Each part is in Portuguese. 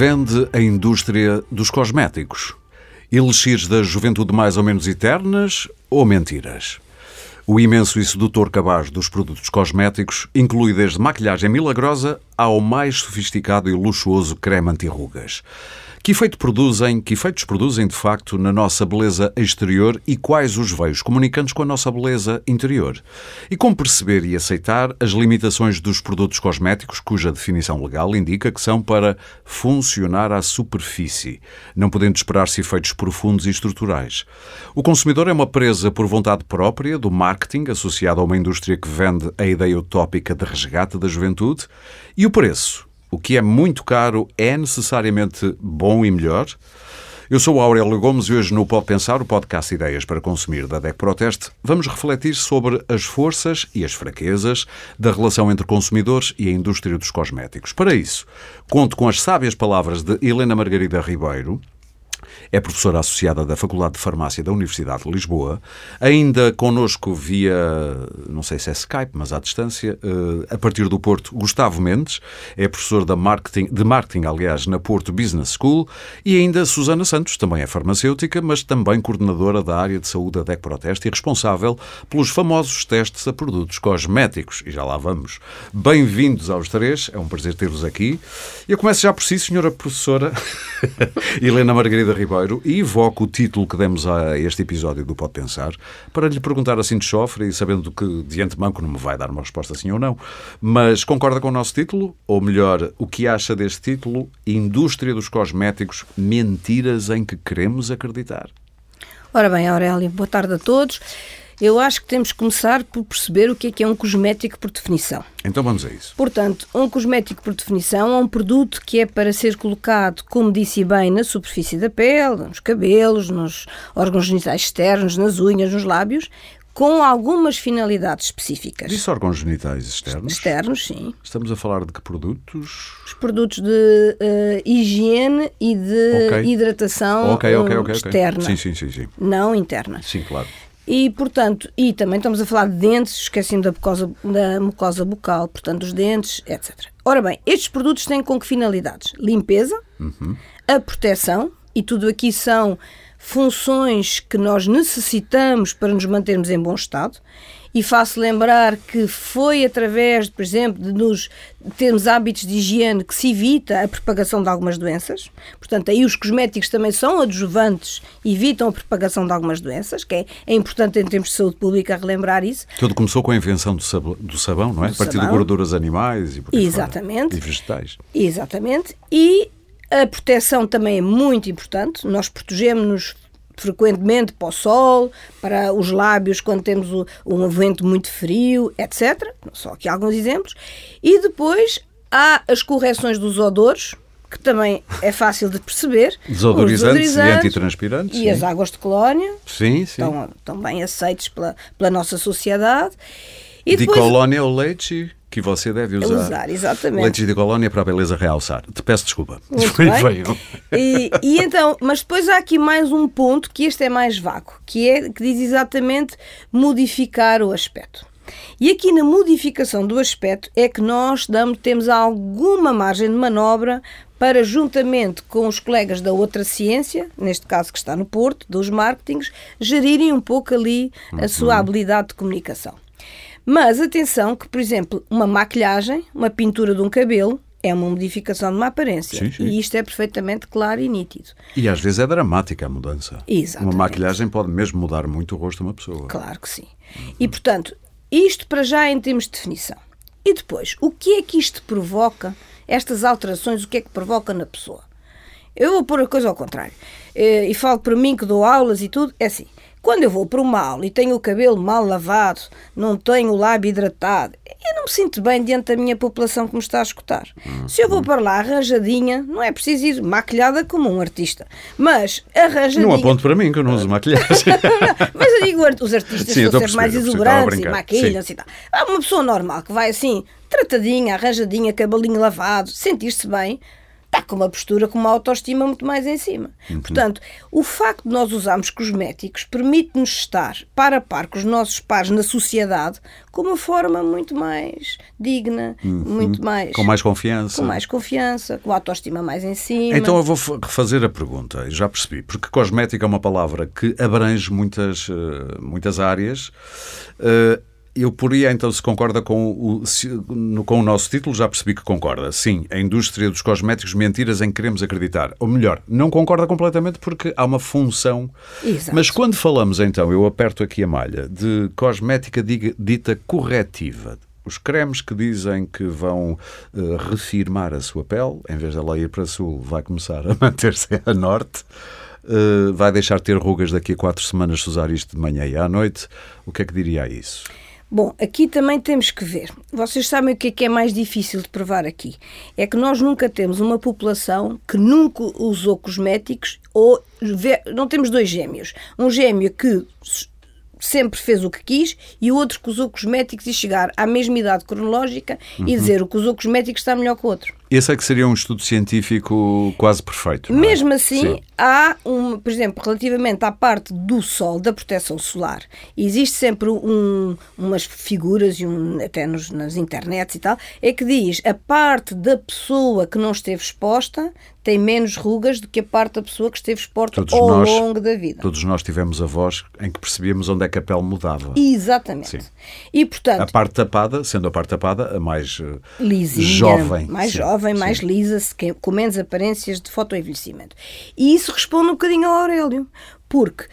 vende a indústria dos cosméticos? Elixires da juventude mais ou menos eternas ou mentiras? O imenso e sedutor cabaz dos produtos cosméticos inclui desde maquilhagem milagrosa ao mais sofisticado e luxuoso creme anti-rugas. Que efeito produzem, que efeitos produzem de facto na nossa beleza exterior e quais os veios comunicantes com a nossa beleza interior? E como perceber e aceitar as limitações dos produtos cosméticos, cuja definição legal indica que são para funcionar à superfície, não podendo esperar-se efeitos profundos e estruturais. O consumidor é uma presa por vontade própria do marketing associado a uma indústria que vende a ideia utópica de resgate da juventude e o preço o que é muito caro é necessariamente bom e melhor? Eu sou Aurélio Gomes e hoje no Pode Pensar, o podcast Ideias para Consumir da DEC Proteste, vamos refletir sobre as forças e as fraquezas da relação entre consumidores e a indústria dos cosméticos. Para isso, conto com as sábias palavras de Helena Margarida Ribeiro, é professora associada da Faculdade de Farmácia da Universidade de Lisboa. Ainda connosco via, não sei se é Skype, mas à distância, eh, a partir do Porto, Gustavo Mendes, é professor de marketing, de marketing, aliás, na Porto Business School. E ainda Susana Santos, também é farmacêutica, mas também coordenadora da área de saúde da DEC Proteste e responsável pelos famosos testes a produtos cosméticos. E já lá vamos. Bem-vindos aos três, é um prazer ter-vos aqui. Eu começo já por si, senhora professora Helena Margarida Ribeiro e evoco o título que demos a este episódio do Pode Pensar para lhe perguntar assim de chofre e sabendo que de antemão que não me vai dar uma resposta sim ou não, mas concorda com o nosso título? Ou melhor, o que acha deste título? Indústria dos cosméticos, mentiras em que queremos acreditar. Ora bem, Aurélia, boa tarde a todos. Eu acho que temos que começar por perceber o que é que é um cosmético por definição. Então vamos a isso. Portanto, um cosmético por definição é um produto que é para ser colocado, como disse bem, na superfície da pele, nos cabelos, nos órgãos genitais externos, nas unhas, nos lábios, com algumas finalidades específicas. Disse órgãos genitais externos? Externos, sim. Estamos a falar de que produtos? Os produtos de uh, higiene e de okay. hidratação okay, okay, externa. Sim, sim, sim, sim. Não interna. Sim, claro. E, portanto, e também estamos a falar de dentes, esqueci-me da mucosa, da mucosa bucal, portanto, os dentes, etc. Ora bem, estes produtos têm com que finalidades? Limpeza, uhum. a proteção, e tudo aqui são funções que nós necessitamos para nos mantermos em bom estado, e faço lembrar que foi através, por exemplo, de nos termos hábitos de higiene que se evita a propagação de algumas doenças. Portanto, aí os cosméticos também são adjuvantes, evitam a propagação de algumas doenças, que é, é importante em termos de saúde pública relembrar isso. Tudo começou com a invenção do sabão, do sabão não é? Do a partir sabão. de gorduras animais e, Exatamente. Fora, e vegetais. Exatamente. E a proteção também é muito importante. Nós protegemos-nos frequentemente para o sol, para os lábios quando temos um vento muito frio, etc. Só aqui alguns exemplos. E depois há as correções dos odores, que também é fácil de perceber. Desodorizantes, desodorizantes e antitranspirantes. E sim. as águas de colónia. Sim, sim. Estão, estão bem aceitos pela, pela nossa sociedade. E de depois... colónia ou leite que você deve usar. Usar, exatamente. Leites de colónia para a beleza realçar. Te peço desculpa. Muito bem. E, e, então, mas depois há aqui mais um ponto que este é mais vago, que é que diz exatamente modificar o aspecto. E aqui na modificação do aspecto é que nós damos, temos alguma margem de manobra para, juntamente com os colegas da outra ciência, neste caso que está no Porto, dos marketings, gerirem um pouco ali a sua uhum. habilidade de comunicação. Mas atenção que, por exemplo, uma maquilhagem, uma pintura de um cabelo, é uma modificação de uma aparência. Sim, sim. E isto é perfeitamente claro e nítido. E às vezes é dramática a mudança. Exatamente. Uma maquilhagem pode mesmo mudar muito o rosto de uma pessoa. Claro que sim. Uhum. E, portanto, isto para já em termos de definição. E depois, o que é que isto provoca? Estas alterações, o que é que provoca na pessoa? Eu vou pôr a coisa ao contrário. Eh, e falo para mim que dou aulas e tudo. É assim. Quando eu vou para o mal e tenho o cabelo mal lavado, não tenho o lábio hidratado, eu não me sinto bem diante da minha população que me está a escutar. Se eu vou para lá arranjadinha, não é preciso ir maquilhada como um artista, mas arranjadinha. Não aponto para mim que eu não uso maquilhagem. mas eu digo, os artistas Sim, são sempre mais exuberantes e maquilham-se e tal. Há uma pessoa normal que vai assim, tratadinha, arranjadinha, cabelinho lavado, sentir-se bem, está com uma postura com uma autoestima muito mais em cima. Uhum. Portanto, o facto de nós usarmos cosméticos permite-nos estar par a par com os nossos pares na sociedade com uma forma muito mais digna, uhum. muito mais. Com mais confiança. Com mais confiança, com a autoestima mais em cima. Então eu vou refazer a pergunta, já percebi, porque cosmética é uma palavra que abrange muitas, eh, muitas áreas. Uh, eu poria então, se concorda com o, se, com o nosso título, já percebi que concorda. Sim, a indústria dos cosméticos, mentiras em que queremos acreditar. Ou melhor, não concorda completamente porque há uma função. Exato. Mas quando falamos então, eu aperto aqui a malha, de cosmética dita corretiva, os cremes que dizem que vão uh, refirmar a sua pele, em vez dela ir para sul, vai começar a manter-se a norte. Uh, vai deixar de ter rugas daqui a quatro semanas se usar isto de manhã e à noite. O que é que diria a isso? Bom, aqui também temos que ver. Vocês sabem o que é que é mais difícil de provar aqui? É que nós nunca temos uma população que nunca usou cosméticos ou não temos dois gêmeos. Um gêmeo que sempre fez o que quis e o outro que usou cosméticos e chegar à mesma idade cronológica uhum. e dizer o que usou cosméticos está melhor que o outro. Esse é que seria um estudo científico quase perfeito. É? Mesmo assim, Sim. há, um, por exemplo, relativamente à parte do sol, da proteção solar, existe sempre um, umas figuras, e um, até nos, nas internets e tal, é que diz a parte da pessoa que não esteve exposta tem menos rugas do que a parte da pessoa que esteve exposta todos ao nós, longo da vida. Todos nós tivemos avós em que percebíamos onde é que a pele mudava. Exatamente. Sim. E, portanto... A parte tapada, sendo a parte tapada a mais eh, Lisinha, jovem. Mais sim. jovem jovem, mais Sim. lisa, com menos aparências de fotoenvelhecimento. E isso responde um bocadinho ao Aurélio, porque,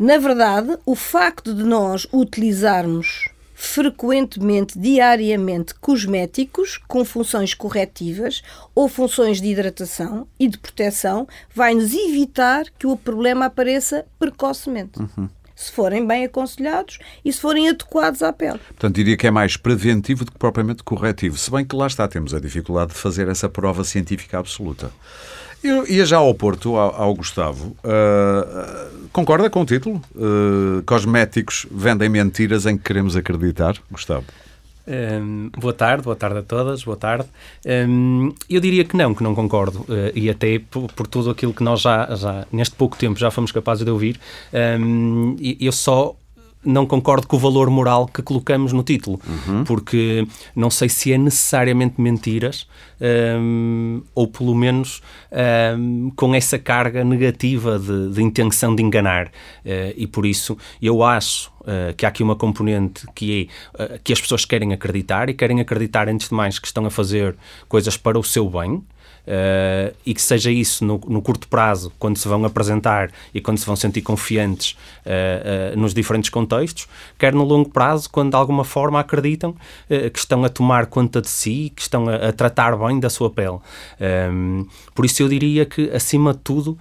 na verdade, o facto de nós utilizarmos frequentemente, diariamente, cosméticos com funções corretivas ou funções de hidratação e de proteção vai nos evitar que o problema apareça precocemente. Uhum se forem bem aconselhados e se forem adequados à pele. Portanto, diria que é mais preventivo do que propriamente corretivo, se bem que lá está, temos a dificuldade de fazer essa prova científica absoluta. Eu ia já ao Porto, ao, Gustavo. Uh, concorda com o título? Uh, cosméticos vendem mentiras em que queremos acreditar, Gustavo? Um, boa tarde, boa tarde a todas, boa tarde. Um, eu diria que não, que não concordo, uh, e até por, por, tudo aquilo que nós já, já, neste pouco tempo, já fomos capazes de ouvir, um, eu só não concordo com o valor moral que colocamos no título, uhum. porque não sei se é necessariamente mentiras, um, ou pelo menos um, com essa carga negativa de, de intenção de enganar. Uh, e por isso eu acho uh, que há aqui uma componente que é uh, que as pessoas querem acreditar e querem acreditar, antes de mais, que estão a fazer coisas para o seu bem. Uh, e que seja isso no, no, curto prazo, quando se vão apresentar e quando se vão sentir confiantes uh, nos diferentes contextos, quer no longo prazo, quando de alguma forma acreditam que estão a tomar conta de si, que estão a, a tratar bem da sua pele. por isso eu diria que, acima de tudo,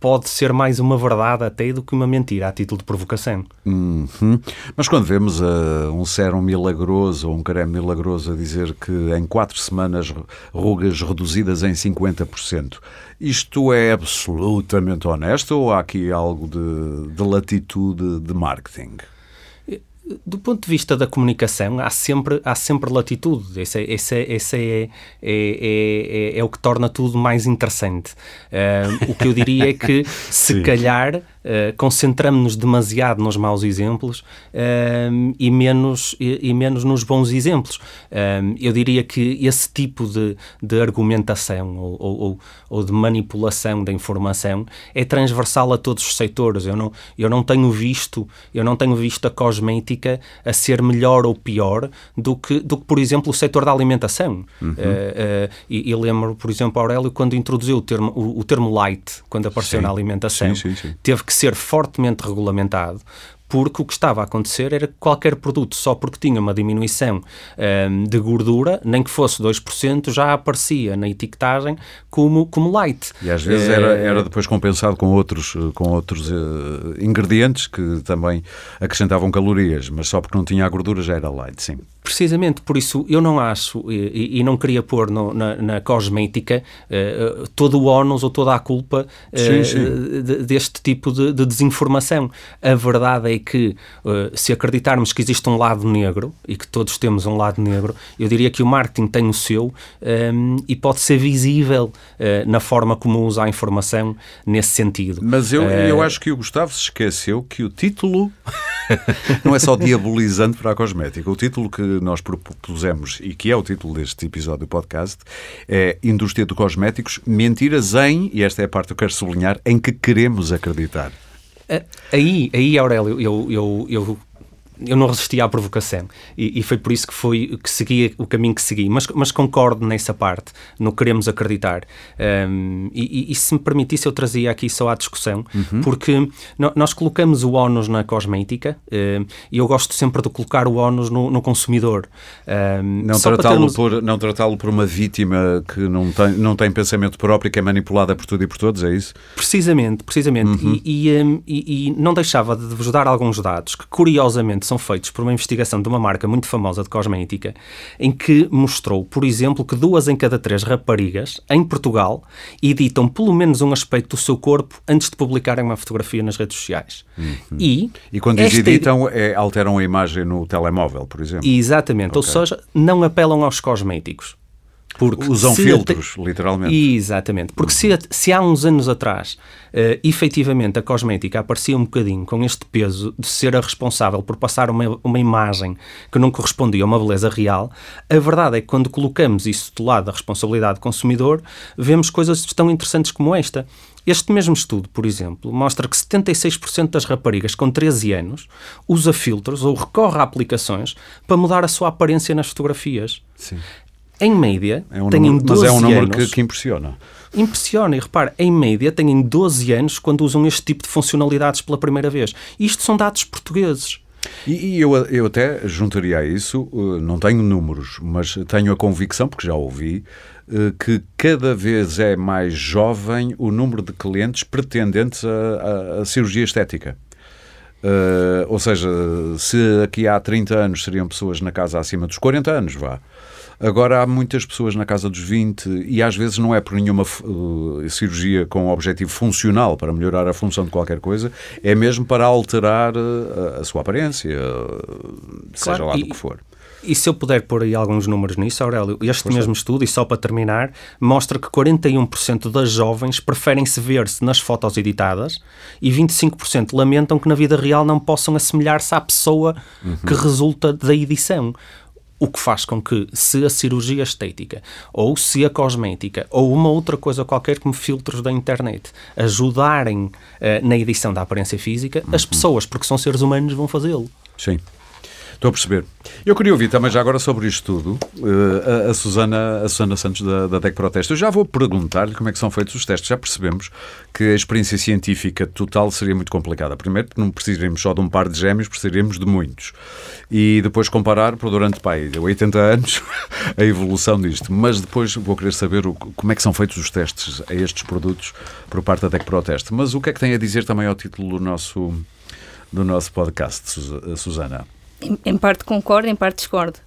pode ser mais uma verdade até do que uma mentira, a título de provocação. Uhum. Mas quando vemos uh, um sérum milagroso ou um creme milagroso a dizer que em quatro semanas rugas reduzidas em 50%, isto é absolutamente honesto ou há aqui algo de, de latitude de marketing? Do ponto de vista da comunicação, há sempre, há sempre latitude. Esse, é, esse, é, esse é, é, é, é, é o que torna tudo mais interessante. Uh, o que eu diria é que, se Sim. calhar, Uh, concentramos-nos demasiado nos maus exemplos uh, e, menos, e, e, menos nos bons exemplos. Eu diria que esse tipo de, de argumentação ou, ou, ou, de manipulação da informação é transversal a todos os setores. Eu não, eu não tenho visto eu não tenho visto a cosmética a ser melhor ou pior do que, do que por exemplo, o setor da alimentação. Uhum. e, e, lembro, por exemplo, Aurélio, quando introduziu o termo, o, o termo light, quando apareceu sim. na alimentação, sim, sim, teve que ser fortemente regulamentado, porque o que estava a acontecer era que qualquer produto, só porque tinha uma diminuição um, de gordura, nem que fosse 2%, já aparecia na etiquetagem como, como light. E às vezes era, eh, era depois compensado com outros, com outros uh, ingredientes que também acrescentavam calorias, mas só porque não tinha a gordura já era light, sim. Precisamente, por isso eu não acho e, e não queria pôr no, na, na, cosmética uh, todo o ónus ou toda a culpa uh, sim, sim. De, deste tipo de, de, desinformação. A verdade é que uh, se acreditarmos que existe um lado negro e que todos temos um lado negro, eu diria que o marketing tem o seu um, e pode ser visível na forma como usa a informação nesse sentido. Mas eu, eu acho que o Gustavo se esqueceu que o título não é só diabolizante para a cosmética. O título que nós propusemos e que é o título deste episódio do podcast é Indústria de Cosméticos, mentiras em, e esta é a parte que eu quero sublinhar, em que queremos acreditar. Aí, aí Aurélio, eu, eu, eu eu não resisti à provocação e, e, foi por isso que foi que segui o caminho que segui. Mas, mas concordo nessa parte, no queremos acreditar. Um, e, e, se me permitisse, eu trazia aqui só à discussão, uhum. porque nós colocamos o ónus na cosmética um, e eu gosto sempre de colocar o ónus no, no consumidor. Um, não tratá-lo termos... por não tratá-lo por uma vítima que não tem não tem pensamento próprio, que é manipulada por tudo e por todos, é isso? Precisamente, precisamente. Uhum. E, e não deixava de vos dar alguns dados que curiosamente são feitos por uma investigação de uma marca muito famosa de cosmética, em que mostrou, por exemplo, que duas em cada três raparigas em Portugal editam pelo menos um aspecto do seu corpo antes de publicarem uma fotografia nas redes sociais. Uhum. E, e quando diz editam, é, alteram a imagem no telemóvel, por exemplo. Exatamente, okay. ou seja, não apelam aos cosméticos. Porque Usam filtros, literalmente. Exatamente. Porque se, se há uns anos atrás, uh, efetivamente, a cosmética aparecia um bocadinho com este peso de ser a responsável por passar uma, uma imagem que não correspondia a uma beleza real, a verdade é que quando colocamos isso do lado da responsabilidade do consumidor, vemos coisas tão interessantes como esta. Este mesmo estudo, por exemplo, mostra que 76% das raparigas com 13 anos usa filtros ou recorre a aplicações para mudar a sua aparência nas fotografias. Sim. Em média, é um têm número, 12 Mas é um número anos, que, que, impressiona. Impressiona, e repare, em média têm 12 anos quando usam este tipo de funcionalidades pela primeira vez. Isto são dados portugueses. E, e eu, eu até juntaria a isso, eh, não tenho números, mas tenho a convicção, porque já ouvi, eh, que cada vez é mais jovem o número de clientes pretendentes a cirurgia estética. Uh, ou seja, se aqui há 30 anos seriam pessoas na casa acima dos 40 anos, vá. Agora há muitas pessoas na casa dos 20 e às vezes não é por nenhuma uh, cirurgia com objetivo funcional para melhorar a função de qualquer coisa, é mesmo para alterar uh, a sua aparência, uh, seja claro, lá do que for. E se eu puder pôr aí alguns números nisso, Aurélio, este Força. mesmo estudo, e só para terminar, mostra que 41% das jovens preferem se ver-se nas fotos editadas e 25% lamentam que na vida real não possam assemelhar-se à pessoa uhum. que resulta da edição. O que faz com que, se a cirurgia estética, ou se a cosmética, ou uma outra coisa qualquer como filtros da internet, ajudarem uh, na edição da aparência física, uhum. as pessoas, porque são seres humanos, vão fazê-lo. Sim. Estou a perceber. Eu queria ouvir também já agora sobre isto tudo uh, a, Susana, a Susana Santos da, da DEC Proteste. Eu já vou perguntar-lhe como é que são feitos os testes. Já percebemos que a experiência científica total seria muito complicada. Primeiro, que não precisaríamos só de um par de gêmeos, precisaríamos de muitos. E depois comparar por durante pai, 80 anos a evolução disto. Mas depois vou querer saber o, como é que são feitos os testes a estes produtos por parte da DEC Proteste. Mas o que é que tem a dizer também ao título do nosso, do nosso podcast, Susana? Em, parte concordo, em parte discordo.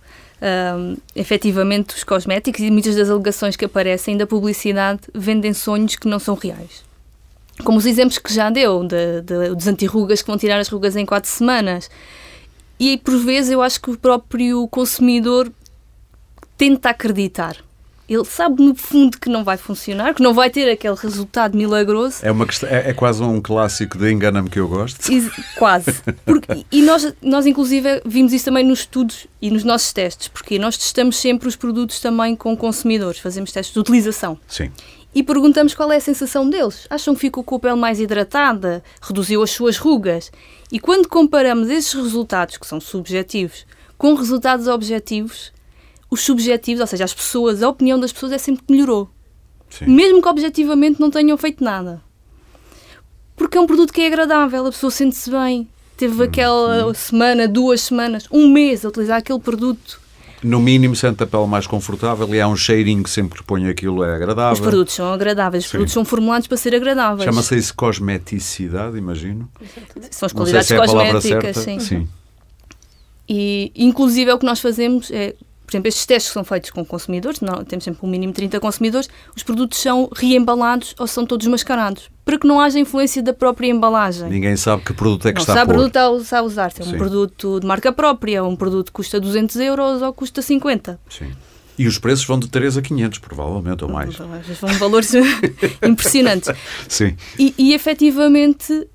Um, efetivamente, os cosméticos e muitas das alegações que aparecem da publicidade vendem sonhos que não são reais. Como os exemplos que já deu, de, de, dos antirrugas que vão tirar as rugas em quatro semanas. E por vezes eu acho que o próprio consumidor tenta acreditar ele sabe no fundo que não vai funcionar, que não vai ter aquele resultado milagroso. É, uma questão, é, é quase um clássico de engana-me que eu gosto. E, quase. Porque, e nós, nós, inclusive, vimos isso também nos estudos e nos nossos testes, porque nós testamos sempre os produtos também com consumidores, fazemos testes de utilização. Sim. E perguntamos qual é a sensação deles. Acham que ficou com a pele mais hidratada? Reduziu as suas rugas? E quando comparamos esses resultados, que são subjetivos, com resultados objetivos, os subjetivos, ou seja, as pessoas, a opinião das pessoas é sempre que melhorou. Sim. Mesmo que objetivamente não tenham feito nada. Porque é um produto que é agradável, a pessoa sente-se bem. Teve hum, aquela hum. semana, duas semanas, um mês a utilizar aquele produto. No mínimo, sente a pele mais confortável e há um cheirinho que sempre põe aquilo é agradável. Os produtos são agradáveis, os Sim. produtos são formulados para ser agradáveis. Chama-se isso cosmeticidade, imagino. São as qualidades se é cosméticas, sim. sim. E, inclusive, é o que nós fazemos é por exemplo, estes testes que são feitos com consumidores, não, temos sempre um mínimo de 30 consumidores, os produtos são reembalados ou são todos mascarados, para que não haja influência da própria embalagem. Ninguém sabe que produto é que não está sabe a pôr. produto está a usar, se é um Sim. produto de marca própria, um produto que custa 200 euros ou custa 50. Sim. E os preços vão de 3 a 500, provavelmente, ou mais. Vão valores impressionantes. Sim. E, e efetivamente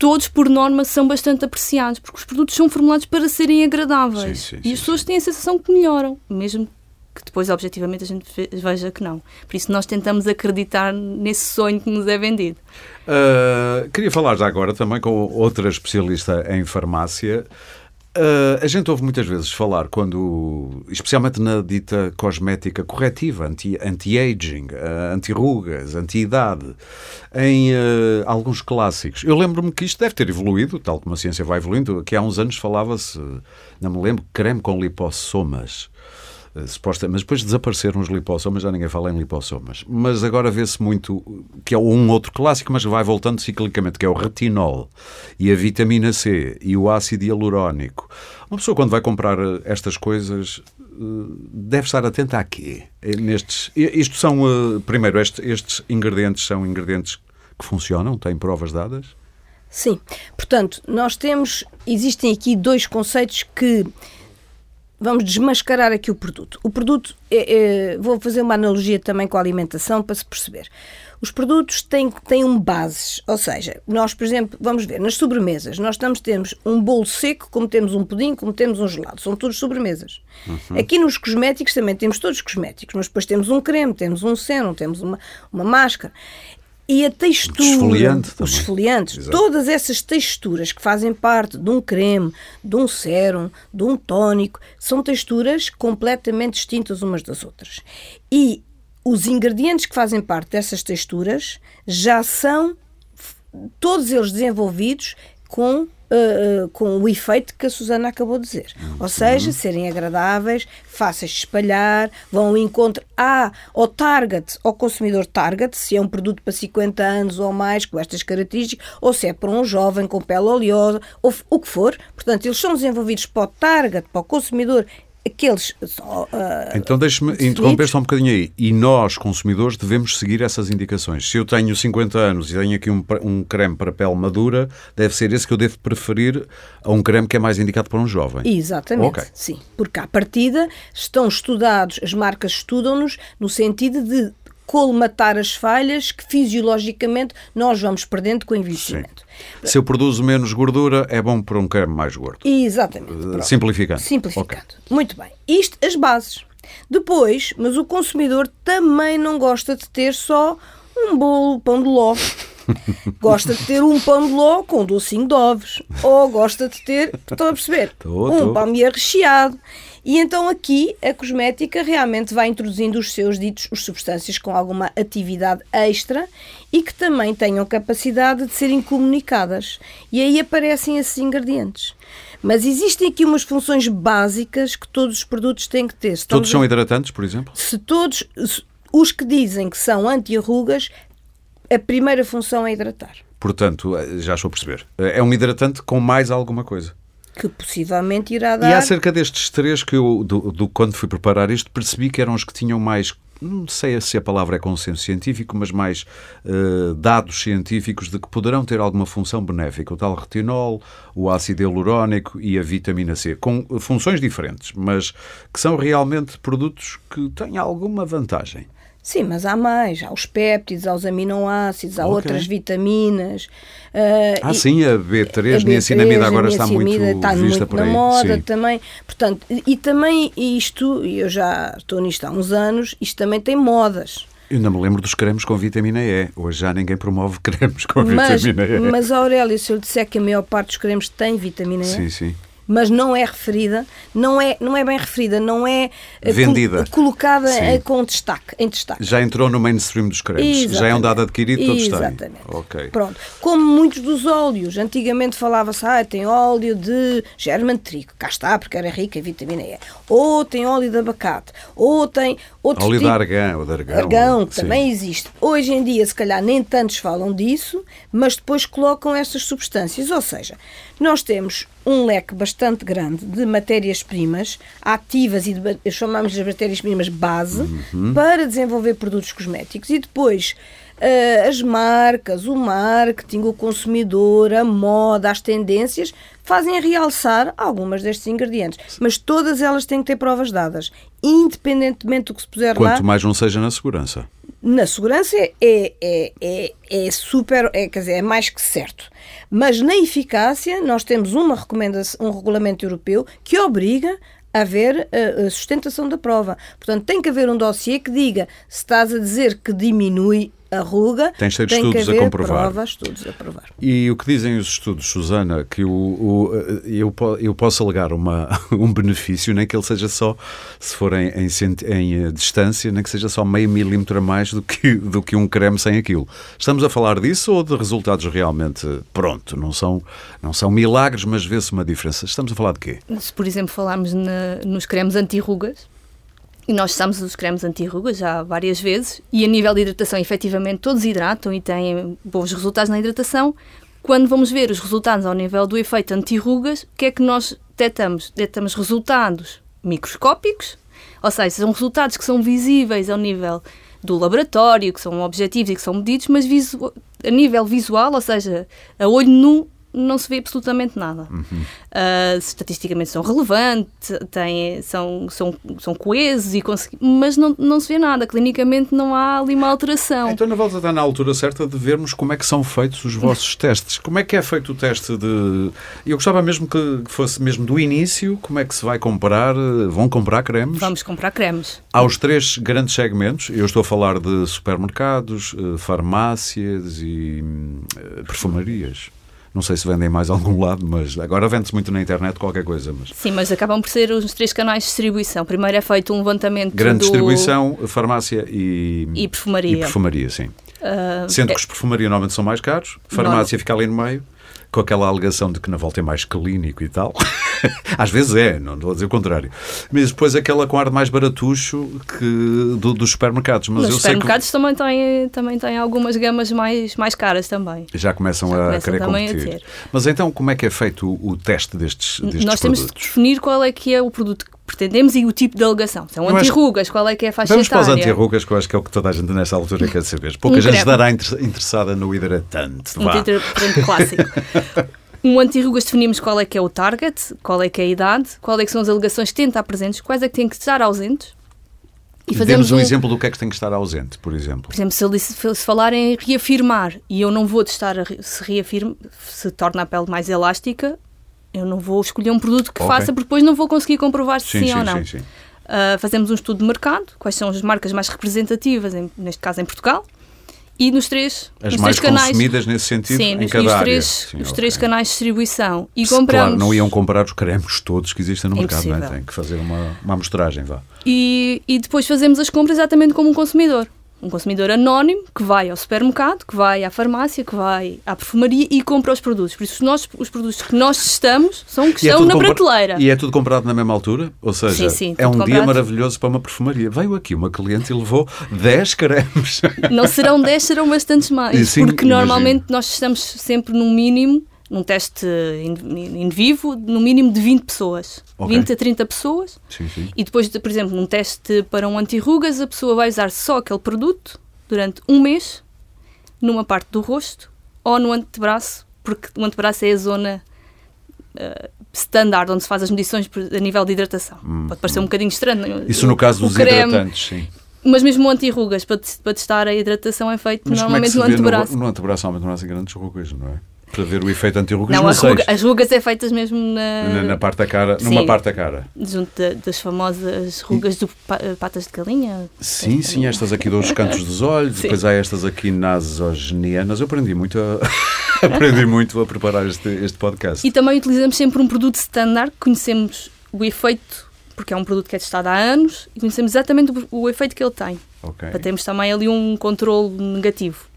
todos por norma são bastante apreciados porque os produtos são formulados para serem agradáveis Sim, sim, e as pessoas têm a sensação que melhoram, mesmo que depois objetivamente a gente ve- veja que não. Por isso nós tentamos acreditar nesse sonho que nos é vendido. Uh, queria falar já agora também com outra especialista em farmácia. Uh, a gente ouve muitas vezes falar quando, especialmente na dita cosmética corretiva, anti- anti-aging, uh, anti-rugas, anti-idade, em uh, alguns clássicos. Eu lembro-me que isto deve ter evoluído, tal como a ciência vai evoluindo, que há uns anos falava-se, não me lembro, creme com lipossomas. Uh, suposta, mas depois desapareceram os lipossomas, já ninguém fala em lipossomas. Mas agora vê-se muito, que é um outro clássico, mas vai voltando ciclicamente, que é o retinol e a vitamina C e o ácido hialurónico. Uma pessoa quando vai comprar eh, estas coisas eh, deve estar atenta a quê? Eh, Nestes, isto são, eh, primeiro, este- estes ingredientes são ingredientes que funcionam, têm provas dadas? Sim. Portanto, nós temos. Existem aqui dois conceitos que. Vamos desmascarar aqui o produto. O produto, é- é- vou fazer uma analogia também com a alimentação para se perceber. Os produtos têm, têm um bases, ou seja, nós, por exemplo, vamos ver, nas sobremesas, nós estamos, temos um bolo seco, como temos um pudim, como temos um gelado, são todos sobremesas. Aqui nos cosméticos também temos todos os cosméticos, mas depois temos um creme, temos um sérum, temos uma, uma máscara. E a textura, esfoliante os esfoliantes, Exato. todas essas texturas que fazem parte de um creme, de um sérum, de um tónico, são texturas completamente distintas umas das outras. E os ingredientes que fazem parte dessas texturas já são todos eles desenvolvidos com, eh, eh, com o efeito que a Susana acabou de dizer. Ou seja, serem agradáveis, fáceis de espalhar, vão ao encontro a, ao target, ao consumidor target, se é um produto para 50 anos ou mais com estas características, ou se é para um jovem com pele oleosa, ou o que for. Portanto, eles são desenvolvidos para o target, para o consumidor, aqueles ah, Então deixe-me interromper só um bocadinho aí. E nós, consumidores, devemos seguir essas indicações. Se eu tenho 50 anos e tenho aqui um, um creme para pele madura, deve ser esse que eu devo preferir a um creme que é mais indicado para um jovem. Exatamente, Ok. sim. Porque à partida estão estudados, as marcas estudam-nos no sentido de colmatar as falhas que fisiologicamente nós vamos perdendo com o envelhecimento. Se eu produzo menos gordura, é bom para um creme mais gordo. Exatamente. pronto. Simplificando. Simplificando. Ok. Muito bem. Isto, as bases. Depois, mas o consumidor também não gosta de ter só um bolo, pão de ló. gosta de ter um pão de ló com um docinho de ovos. Ou gosta de ter, estão a perceber? Tô, um tô. palmier recheado. E então aqui a cosmética realmente vai introduzindo os seus ditos, os substâncias com alguma atividade extra e que também tenham capacidade de serem comunicadas. E aí aparecem esses ingredientes. Mas existem aqui umas funções básicas que todos os produtos têm que ter. Todos são hidratantes, por exemplo? Se todos, se- os que dizem que são anti-arrugas, a primeira função é hidratar. Portanto, eh, já estou a perceber. Eh, É um hidratante com mais alguma coisa. Que possivelmente irá E dar. acerca destes três que eu, do, do- quando fui preparar isto, percebi que eram os que tinham mais, não sei se a palavra é consenso científico, mas mais eh, dados científicos de que poderão ter alguma função benéfica. O tal retinol, o ácido hialurónico e a vitamina C, com funções diferentes, mas que são realmente produtos que têm alguma vantagem. Sim, mas há mais. Há os péptidos, há os aminoácidos, há Ok. outras vitaminas. ah, Ah, e- sim, a B3, a niacinamida B3, agora a está muito niacinamida está vista muito na aí. moda sim. também. Portanto, e e também isto, e eu já estou nisto há uns anos, isto também tem modas. Eu ainda me lembro dos cremes com vitamina E. Hoje já ninguém promove cremes com Mas, vitamina E. mas Aurélia, se eu lhe disser que a maior parte dos cremes tem vitamina E, Sim, sim. Mas não é referida, não é, não é bem referida, não é eh, Vendida. col- colocada Sim. eh, com destaque, em destaque. Já entrou no mainstream dos cremes. Já é um dado adquirido, todos têm. Exatamente. Ok. Pronto. Como muitos dos óleos. Antigamente falava-se, ah, tem óleo de germe de trigo. Cá está, porque era rica em vitamina E. Ou tem óleo de abacate. Ou tem outro de tipo... argão, de argão. Argão, que sim. também existe. Hoje em dia, se calhar, nem tantos falam disso, mas depois colocam estas substâncias. Ou seja, nós temos um leque bastante grande de matérias-primas ativas e de, chamamos de matérias-primas base uhum. para desenvolver produtos cosméticos e depois uh, as marcas, o marketing, o consumidor, a moda, as tendências fazem realçar algumas destes ingredientes, mas todas elas têm que ter provas dadas, independentemente do que se puser Quanto lá. Quanto mais não seja na segurança na segurança é, é, é, é super, é, quer dizer, é mais que certo. Mas na eficácia, nós temos uma recomendação, um regulamento europeu que obriga a haver a, a sustentação da prova. Portanto, tem que haver um dossiê que diga se estás a dizer que diminui a ruga, Tens de tem estudos a comprovar. provas, estudos a provar. E o que dizem os estudos, Susana, que o, o, eu, eu posso alegar uma, um benefício, nem que ele seja só, se for em, em, em, eh, distância, nem que seja só meio milímetro a mais do que, do que um creme sem aquilo. Estamos a falar disso ou de resultados realmente, pronto, não são, não são milagres, mas vê-se uma diferença. Estamos a falar de quê? Se, por exemplo, falarmos na, nos cremes anti-rugas, e nós usamos os cremes anti-rugas já várias vezes e a nível de hidratação, efetivamente, todos hidratam e têm bons resultados na hidratação. Quando vamos ver os resultados ao nível do efeito anti-rugas, o que é que nós detectamos? Detectamos resultados microscópicos, ou seja, são resultados que são visíveis ao nível do laboratório, que são objetivos e que são medidos, mas a nível visual, ou seja, a olho nu, não se vê absolutamente nada. Uhum. Uh, estatisticamente são relevantes, têm, são, são, são coesos, e mas não, não se vê nada. Clinicamente não há ali uma alteração. Então, na volta está na altura certa de vermos como é que são feitos os vossos testes. Como é que é feito o teste de. Eu gostava mesmo que fosse mesmo do início, como é que se vai comprar? Vão comprar cremes? Vamos comprar cremes. Há os três grandes segmentos. Eu estou a falar de supermercados, eh, farmácias e eh, perfumarias. Não sei se vendem mais a algum lado, mas agora vende-se muito na internet qualquer coisa. Mas... Sim, mas acabam por ser os três canais de distribuição. Primeiro é feito um levantamento Grande do... distribuição, farmácia e... E perfumaria. E perfumaria, sim. Uh, Sendo é... que os perfumaria normalmente são mais caros, farmácia fica ali no meio com aquela alegação de que na volta é mais clínico e tal. Às vezes é, não vou dizer o contrário. Mas depois aquela com ar mais baratucho que do, dos supermercados. Mas Nos supermercados que... também, têm, também têm algumas gamas mais, mais caras também. Já começam, Já a querer competir. A mas então como é que é feito o, o teste destes, destes Nós produtos? temos de definir qual é que é o produto pretendemos e o tipo de alegação. São anti-rugas, qual é que é a faixa Vamos etária? para os anti-rugas, que eu acho que é o que toda a gente nessa altura quer saber. Pouca um gente estará interessada no hidratante. Um hidratante clássico. Um anti-rugas definimos qual é que é o target, qual é que é a idade, qual é que são as alegações que têm de estar presentes, quais é que têm que estar ausentes. E fazemos um, um, exemplo do que é que tem que estar ausente, por exemplo. Por exemplo, se, ele, se falar em reafirmar e eu não vou testar se reafirma, se torna a pele mais elástica, eu não vou escolher um produto que okay. faça, porque depois não vou conseguir comprovar se sim, sim, sim ou não. Sim, uh, fazemos um estudo de mercado, quais são as marcas mais representativas, em, neste caso em Portugal, e nos três, As nos mais três canais, consumidas nesse sentido sim, em cada os área. Três, sim, os okay. três canais de distribuição. E compramos... Claro, não iam comprar os cremes todos que existem no Impossível. mercado, não é? Tem que fazer uma, uma amostragem, vá. E, e depois fazemos as compras exatamente como um consumidor um consumidor anónimo que vai ao supermercado, que vai à farmácia, que vai à perfumaria e compra os produtos. Por isso, nós, os produtos que nós testamos são que e estão é na prateleira. E é tudo comprado na mesma altura? Ou seja, sim, sim, é um comprado. dia maravilhoso para uma perfumaria. Veio aqui uma cliente e levou 10 cremes. Não serão 10, serão bastantes mais. Sim, porque imagino. normalmente nós estamos sempre no mínimo num teste in, in, vivo, no mínimo de 20 pessoas. Okay. 20 a 30 pessoas. Sim, sim. E depois, de, por exemplo, num teste para um anti-rugas, a pessoa vai usar só aquele produto durante um mês, numa parte do rosto ou no antebraço, porque o antebraço é a zona uh, standard onde se faz as medições a nível de hidratação. Hum, Pode parecer hum. um bocadinho estranho. Isso no caso dos creme, hidratantes, sim. Mas mesmo o anti-rugas, para, para testar a hidratação, é feito Mas normalmente como é no antebraço. No, no antebraço, normalmente, não há grandes rugas, não é? Para ver o efeito anti-rugas não, ruga, as rugas é feitas mesmo na, na, na parte da cara, sim, numa parte da cara. Junto de, das famosas rugas de patas de galinha. Sim, sim, estas aqui dos cantos dos olhos, sim. depois há estas aqui nasogenianas. Eu aprendi muito a, aprendi muito a preparar este, este podcast. E também utilizamos sempre um produto standard, conhecemos o efeito, porque é um produto que é testado há anos, e conhecemos exatamente o, o efeito que ele tem. Okay. Para termos também ali um controle negativo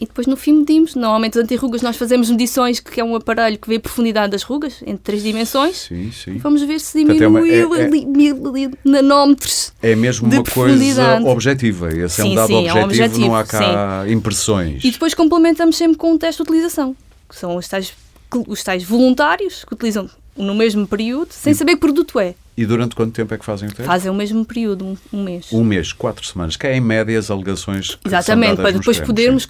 e depois no fim medimos. Normalmente as anti-rugas nós fazemos medições, que é um aparelho que vê a profundidade das rugas, em três dimensões. Sim, sim. vamos ver se diminuiu é, é, é, nanómetros É mesmo uma coisa objetiva. Esse sim, é um dado sim, objetivo, é um objetivo, não há cá sim. impressões. E depois complementamos sempre com um teste de utilização, que são os tais os tais voluntários que utilizam no mesmo período, sem saber que produto é. E durante quanto tempo é que fazem o teste? Fazem o mesmo período, um, um mês. Um mês, quatro semanas, que é em média as alegações que Exatamente, para depois podermos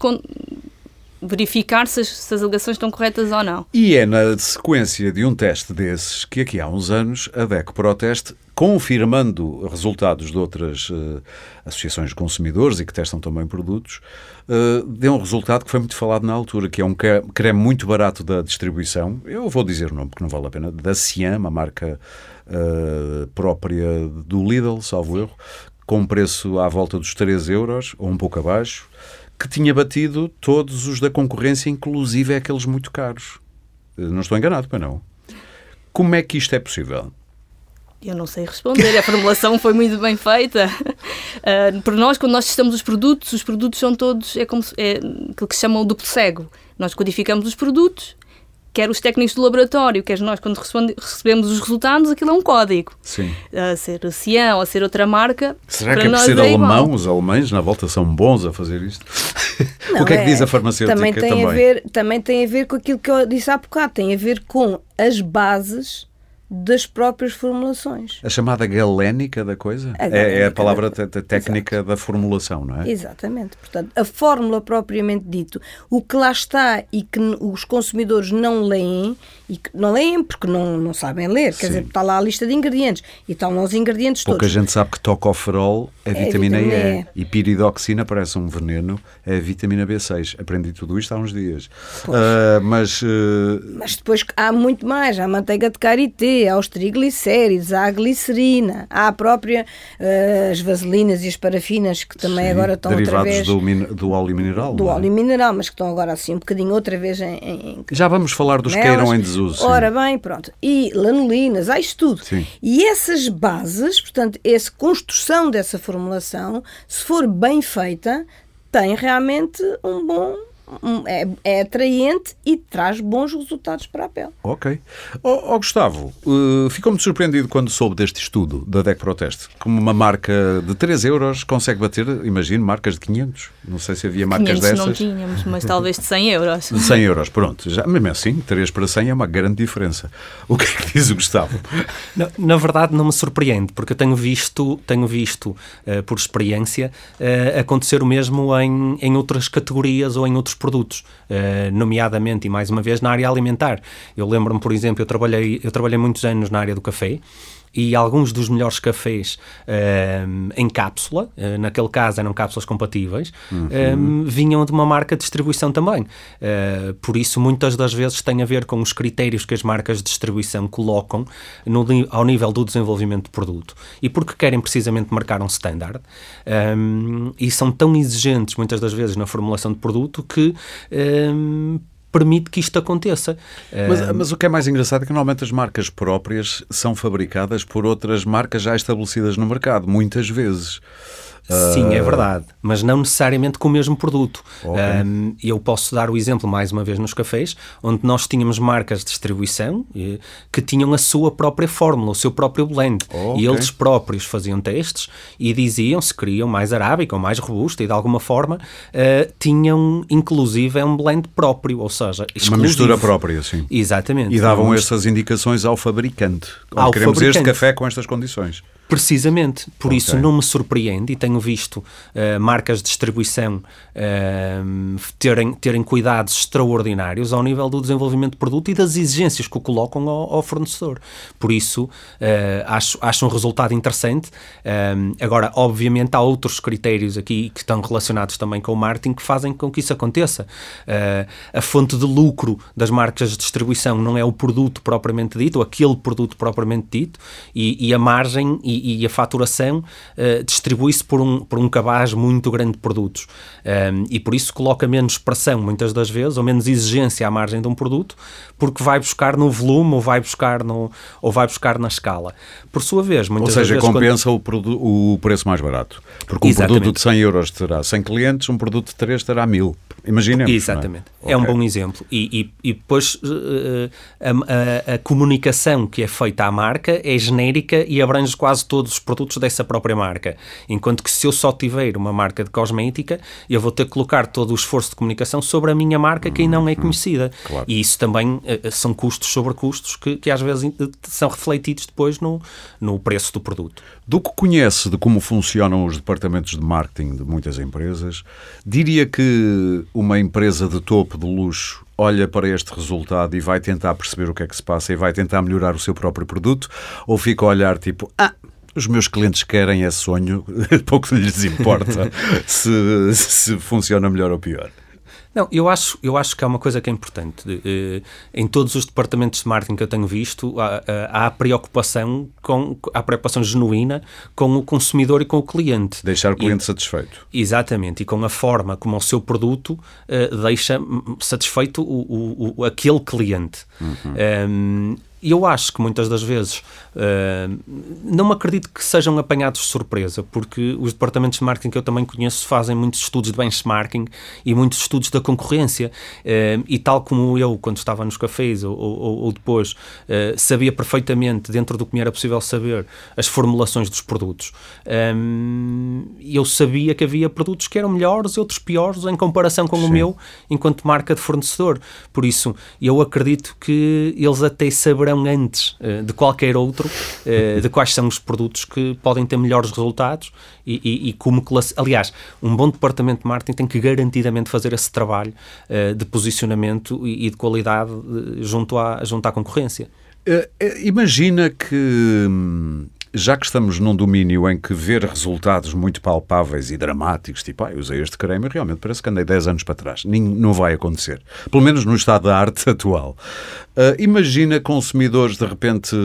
verificar se as, se as alegações estão corretas ou não. E é na sequência de um teste desses que aqui há uns anos a DEC Proteste, confirmando resultados de outras eh, associações de consumidores e que testam também produtos, eh, deu um resultado que foi muito falado na altura, que é um cre- creme muito barato da distribuição, eu vou dizer o nome porque não vale a pena, da Cian, uma marca eh, própria do Lidl, salvo erro, com um preço à volta dos 3 euros, ou um pouco abaixo, que tinha batido todos os da concorrência, inclusive aqueles muito caros. Não estou enganado, para não. Como é que isto é possível? Eu não sei responder, a formulação foi muito bem feita. Ah, por nós, quando nós testamos os produtos, os produtos são todos, é como se, é aquilo que se chama o duplo cego. Nós codificamos os produtos, quer os técnicos do laboratório, quer nós, quando recebemos os resultados, aquilo é um código. Sim. A ser a Cian ou a ser outra marca. Será para que é por ser igual. alemão? Os alemães na volta são bons a fazer isto? o que é que diz a farmacêutica também tem A ver, também tem a ver com aquilo que eu disse há bocado, tem a ver com as bases das próprias formulações. A chamada galénica da coisa? A é, é a palavra da- técnica da formulação, não é? Exatamente. Portanto, a fórmula propriamente dito, o que lá está e que os consumidores não leem, e que não leem porque não, não sabem ler, quer Sim. dizer, está lá a lista de ingredientes e estão lá os ingredientes Pouca todos. gente sabe que tocoferol é, É vitamina, vitamina E. E. Piridoxina parece um veneno, é vitamina B6. Aprendi tudo isto há uns dias. Ah, mas eh, Mas depois há muito mais, há manteiga de karité, há os triglicéridos, a glicerina, há a própria, eh, as vaselinas e as parafinas que também sim, agora estão outra derivados vez do, do óleo mineral. do é? óleo mineral, mas que estão agora assim um bocadinho outra vez em, em- Já vamos falar dos que Nelas. caíram em desuso. Ora bem, pronto. E lanolinas, há isto tudo. Sim. E essas bases, portanto, essa construção dessa formulação, se for bem feita, tem realmente um bom. Um- é, é atraente e traz bons resultados para a pele. Ok. Ó ó, Gustavo, eh, ficou muito surpreendido quando soube deste estudo da DEC Proteste. Como uma marca de 3 euros consegue bater, imagino, marcas de 500. Não sei se havia marcas 500 não dessas. tínhamos, mas talvez de 100 euros. De 100 euros, pronto. Já, mesmo assim, 3 para 100 é uma grande diferença. O que é que diz o Gustavo? Na, na verdade, não me surpreende, porque eu tenho visto, tenho visto eh, por experiência, eh, acontecer o mesmo em, em outras categorias ou em outros produtos, eh, nomeadamente, e mais uma vez, na área alimentar. Eu lembro-me, por exemplo, eu trabalhei, eu trabalhei muitos anos na área do café, e alguns dos melhores cafés eh, em cápsula, eh, naquele caso eram cápsulas compatíveis, eh, vinham de uma marca de distribuição também. Eh, por isso, muitas das vezes tem a ver com os critérios que as marcas de distribuição colocam no ao nível do desenvolvimento de produto. E porque querem precisamente marcar um standard ehm, e são tão exigentes muitas das vezes na formulação de produto que ehm, permite que isto aconteça. Mas, mas o que é mais engraçado é que normalmente as marcas próprias são fabricadas por outras marcas já estabelecidas no mercado, muitas vezes. Sim, é verdade, mas não necessariamente com o mesmo produto. Ok. Um, eu posso dar o exemplo mais uma vez nos cafés, onde nós tínhamos marcas de distribuição eh, que tinham a sua própria fórmula, o seu próprio blend. Oh, E eles próprios faziam testes e diziam se queriam mais arábica ou mais robusta e de alguma forma eh, tinham inclusive um blend próprio, ou seja, Uma exclusivo. mistura própria, sim. Exatamente. E davam Uma essas indicações ao fabricante. Ao queremos este fabricante. café com estas condições. Precisamente, por Ok. isso não me surpreende e tenho visto eh, marcas de distribuição eh, terem, terem cuidados extraordinários ao nível do desenvolvimento de produto e das exigências que o colocam ao, ao fornecedor. Por isso, eh, acho, acho um resultado interessante. Eh, agora, obviamente, há outros critérios aqui que estão relacionados também com o marketing que fazem com que isso aconteça. A fonte de lucro das marcas de distribuição não é o produto propriamente dito, ou aquele produto propriamente dito, e, e a margem e, e a faturação eh, distribui-se por um, por um cabaz muito grande de produtos. Um, e por isso coloca menos pressão, muitas das vezes, ou menos exigência à margem de um produto, porque vai buscar no volume ou vai buscar, no, ou vai buscar na escala. Por sua vez, Ou muitas seja, das vezes. quando- compensa o, produ- o preço mais barato. Porque um Exatamente. produto de 100 euros terá 100 clientes, um produto de 3 terá 1000. Imaginemos. Exatamente. não é? É um bom exemplo. E, e, e depois eh, a, a- a comunicação que é feita à marca é genérica e abrange quase todos os produtos dessa própria marca. Enquanto que se eu só tiver uma marca de cosmética, eu vou ter que colocar todo o esforço de comunicação sobre a minha marca que não é conhecida. Claro. E isso também uh, são custos sobre custos que, que às vezes são refletidos depois no, no preço do produto. Do que conhece de como funcionam os departamentos de marketing de muitas empresas, diria que uma empresa de topo de luxo olha para este resultado e vai tentar perceber o que é que se passa e vai tentar melhorar o seu próprio produto ou fica a olhar tipo, ah, os meus clientes querem esse sonho, pouco lhes importa se, se funciona melhor ou pior. Não, eu acho, eu acho que há uma coisa que é importante. Eh, em todos os departamentos de marketing que eu tenho visto, há, há a preocupação com a preocupação genuína com o consumidor e com o cliente. Deixar o cliente e, satisfeito. Exatamente, e com a forma como o seu produto uh, deixa satisfeito o, o, o, aquele cliente. Uhum. Um, ehm, e eu acho que muitas das vezes uh, não acredito que sejam apanhados de surpresa, porque os departamentos de marketing que eu também conheço fazem muitos estudos de benchmarking e muitos estudos da concorrência. Uh, e tal como eu, quando estava nos cafés ou, ou, ou depois, uh, sabia perfeitamente, dentro do que me era possível saber, as formulações dos produtos, eu sabia que havia produtos que eram melhores e outros piores em comparação com Sim. o meu, enquanto marca de fornecedor. Por isso, eu acredito que eles até saberão saberão antes uh, de qualquer outro uh, de quais são os produtos que podem ter melhores resultados e, e, e como classe... Aliás, um bom departamento de marketing tem que garantidamente fazer esse trabalho uh, de posicionamento e, e de qualidade junto à, junto à concorrência. imagina que hum, já que estamos num domínio em que ver resultados muito palpáveis e dramáticos, tipo, ah, usei este creme e realmente parece que andei 10 anos para trás. não vai acontecer. Pelo menos no estado da arte atual. Uh, imagina consumidores de repente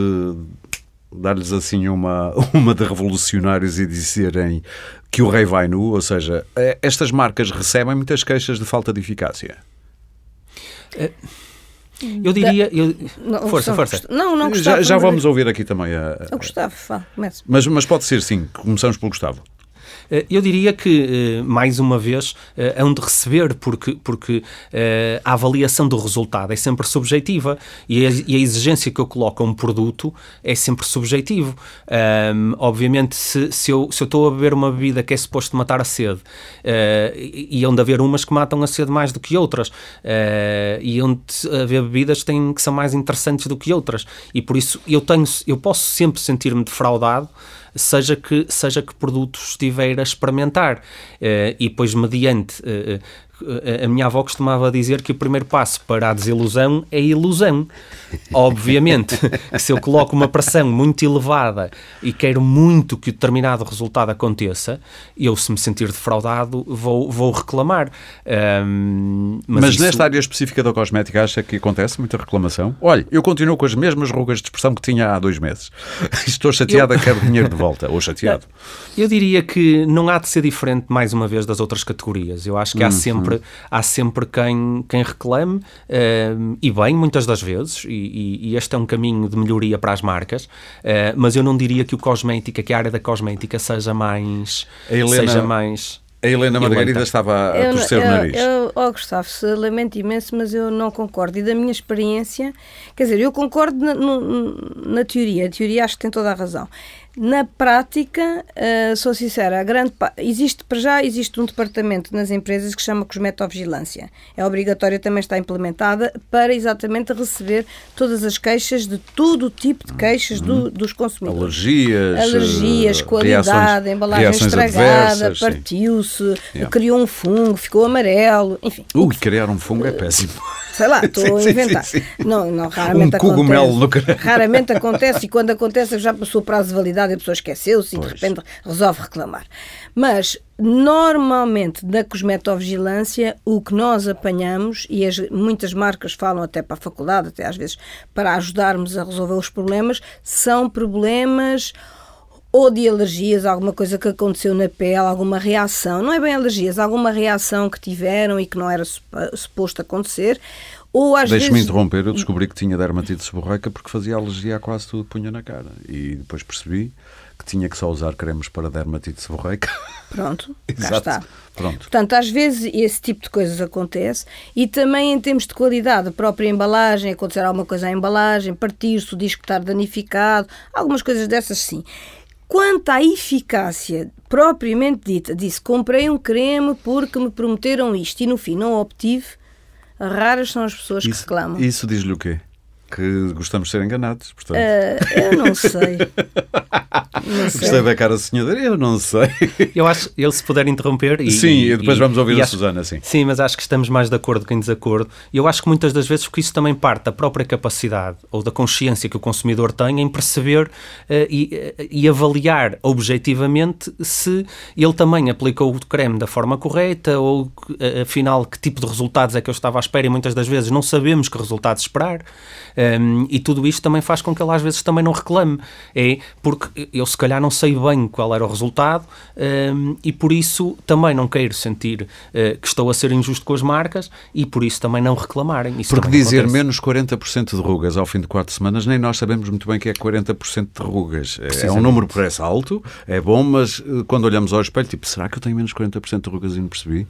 dar-lhes assim uma, uma de revolucionários e dizerem que o rei vai nu, ou seja, eh, estas marcas recebem muitas queixas de falta de eficácia. É... Eu diria. Eu... Não, força, força. Não, não, Gustavo. Já, já vamos ouvir aqui também a. a... Gustavo, fala, Mas, mas pode ser sim, começamos pelo Gustavo. Eh, eu diria que, eh, mais uma vez, eh, hão de receber, porque, porque a avaliação do resultado é sempre subjetiva e a, e a exigência que eu coloco a um produto é sempre subjetivo. Um, obviamente, se, se, eu, se eu estou a beber uma bebida que é suposto matar a sede, uh, e onde haver umas que matam a sede mais do que outras, uh, e onde haver bebidas que, têm, que são mais interessantes do que outras, e por isso eu, tenho, eu posso sempre sentir-me defraudado seja que, seja que produtos estiver a experimentar. Uh, e depois, mediante uh, a minha avó costumava dizer que o primeiro passo para a desilusão é a ilusão. Obviamente, se eu coloco uma pressão muito elevada e quero muito que determinado resultado aconteça, eu, se me sentir defraudado, vou, vou reclamar. Um, mas, mas isso... nesta área específica da cosmética, acha que acontece muita reclamação? Olha, eu continuo com as mesmas rugas de expressão que tinha há dois meses. Estou chateada, eu... quero dinheiro de volta. Ou chateado. Eu diria que não há de ser diferente, mais uma vez, das outras categorias. Eu acho que há uhum. Sempre, há sempre quem, quem reclame, uh, e bem, muitas das vezes, e, e, este é um caminho de melhoria para as marcas, uh, mas eu não diria que o cosmética, que a área da cosmética seja mais... Helena... Seja mais a Helena Margarida estava a torcer o nariz. Eu, oh, Gustavo, lamento imenso, mas eu não concordo. E da minha experiência, quer dizer, eu concordo na, no, na teoria. A teoria acho que tem toda a razão. Na prática, uh, sou sincera, a grande existe para já existe um departamento nas empresas que se chama cosmetovigilância. É obrigatório também está implementada para exatamente receber todas as queixas de todo o tipo de queixas do, uhum. dos consumidores. Alergias, alergias, qualidade, reações, embalagem estragada, partiu-se, yeah. criou um fungo, ficou amarelo, enfim. Ui, criar um fungo é péssimo. Sei lá, estou a inventar. Sim, sim, Não, não, raramente um cogumelo acontece. No... Raramente acontece e quando acontece já passou o prazo de validade e a pessoa esqueceu-se e de repente resolve reclamar. Mas normalmente na cosmetovigilância o que nós apanhamos e as, muitas marcas falam até para a faculdade, até às vezes para ajudarmos a resolver os problemas, são problemas ou de alergias, alguma coisa que aconteceu na pele, alguma reação, não é bem alergias, alguma reação que tiveram e que não era suposto acontecer, Deixe-me vezes... interromper, eu descobri que tinha dermatite seborreica porque fazia alergia a quase tudo que punha na cara. E depois percebi que tinha que só usar cremes para dermatite seborreica. Pronto, cá está. Pronto. Portanto, às vezes esse tipo de coisas acontece e também em termos de qualidade, a própria embalagem, acontecer alguma coisa à embalagem, partir-se, o disco estar danificado, algumas coisas dessas sim. Quanto à eficácia propriamente dita, disse comprei um creme porque me prometeram isto e no fim não obtive, raras são as pessoas que Isso, reclamam. isso diz-lhe o quê? Que gostamos de ser enganados, portanto. Ah, eu não sei. Não sei. Gostei da cara da senhora, eu não sei. Eu acho, ele se puder interromper e... sim, e- e depois e- vamos ouvir a acho- Susana, sim. Sim, mas acho que estamos mais de acordo que em desacordo. E eu acho que muitas das vezes porque isso também parte da própria capacidade ou da consciência que o consumidor tem em perceber eh, e, eh, e avaliar objetivamente se ele também aplicou o creme da forma correta ou afinal que tipo de resultados é que eu estava à espera e muitas das vezes não sabemos que resultados esperar. Um, e tudo isto também faz com que ele às vezes também não reclame. É porque eu se calhar não sei bem qual era o resultado um, e por isso também não quero sentir eh, que estou a ser injusto com as marcas e por isso também não reclamarem. Isso Porque dizer acontece. menos 40% de rugas ao fim de 4 semanas, nem nós sabemos muito bem que é 40% de rugas. É- É um número por esse alto, é bom, mas eh, quando olhamos ao espelho, tipo, será que eu tenho menos 40% de rugas e não percebi?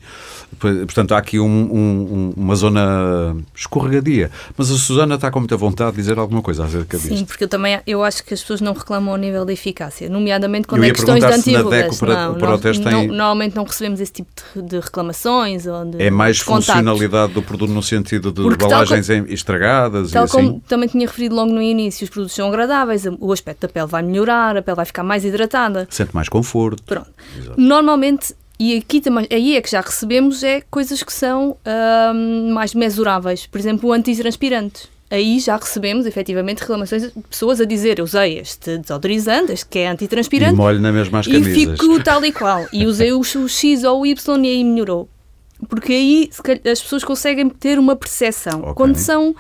Portanto, há aqui um- um- uma zona escorregadia. Mas a Susana está com muita vontade de dizer alguma coisa acerca disto. Sim, porque eu também eu acho que as pessoas não reclamam ao nível da eficácia, nomeadamente quando Eu é questões de antirrugas. Para- não, para o nós teste não- tem- normalmente não recebemos esse tipo de, reclamações ou de É mais contactos. funcionalidade do produto no sentido de Porque embalagens em- estragadas Tal e assim. como também tinha referido logo no início, os produtos são agradáveis, o aspecto da pele vai melhorar, a pele vai ficar mais hidratada. Sente mais conforto. Pronto. Exato. Normalmente, e aqui também, aí é que já recebemos, é coisas que são ahm, mais mesuráveis. Por exemplo, o antitranspirante. Aí já recebemos, efetivamente, reclamações de pessoas a dizer usei este desodorizante, este que é E antitranspirante, molho na mesma as e fico tal e qual. E usei o, X ou o Y e aí melhorou. Porque aí as pessoas conseguem ter uma percepção. Ok. Quando são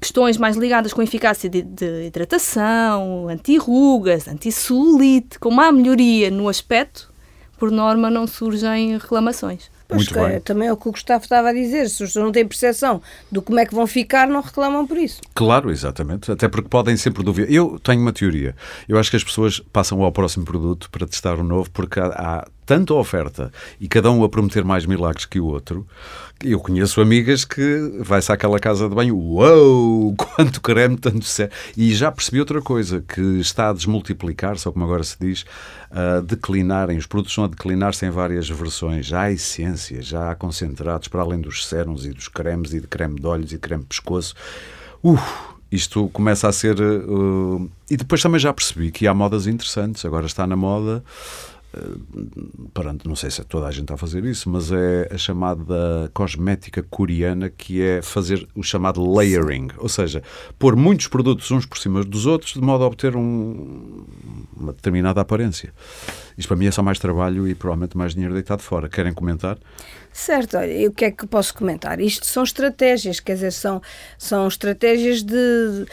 questões mais ligadas com a eficácia de, de hidratação, anti-rugas, anti-celulite, como há melhoria no aspecto, por norma não surgem reclamações. Pois Muito que, bem. também é o que o Gustavo estava a dizer. Se as pessoas não têm percepção do como é que vão ficar, não reclamam por isso. Claro, exatamente. Até porque podem sempre duvidar. Eu tenho uma teoria. Eu acho que as pessoas passam ao próximo produto para testar o novo porque há, há tanta oferta e cada um a prometer mais milagres que o outro. Eu conheço amigas que vai-se àquela casa de banho, uou, quanto creme, tanto sé. E já percebi outra coisa, que está a desmultiplicar-se, ou como agora se diz, a declinarem. Os produtos estão a declinar-se em várias versões. Já há essências, já há concentrados, para além dos sérums e dos cremes e de creme de olhos e de creme de pescoço. Uf, isto começa a ser. uh, e depois também já percebi que há modas interessantes. Agora está na moda. Uh, Pronto, não sei se toda a gente está a fazer isso, mas é a chamada cosmética coreana que é fazer o chamado layering, ou seja, pôr muitos produtos uns por cima dos outros de modo a obter um- uma determinada aparência. Isto para mim é só mais trabalho e provavelmente mais dinheiro deitado fora. Querem comentar? Certo, olha, e o que é que posso comentar? Isto são estratégias, quer dizer, são, são estratégias de.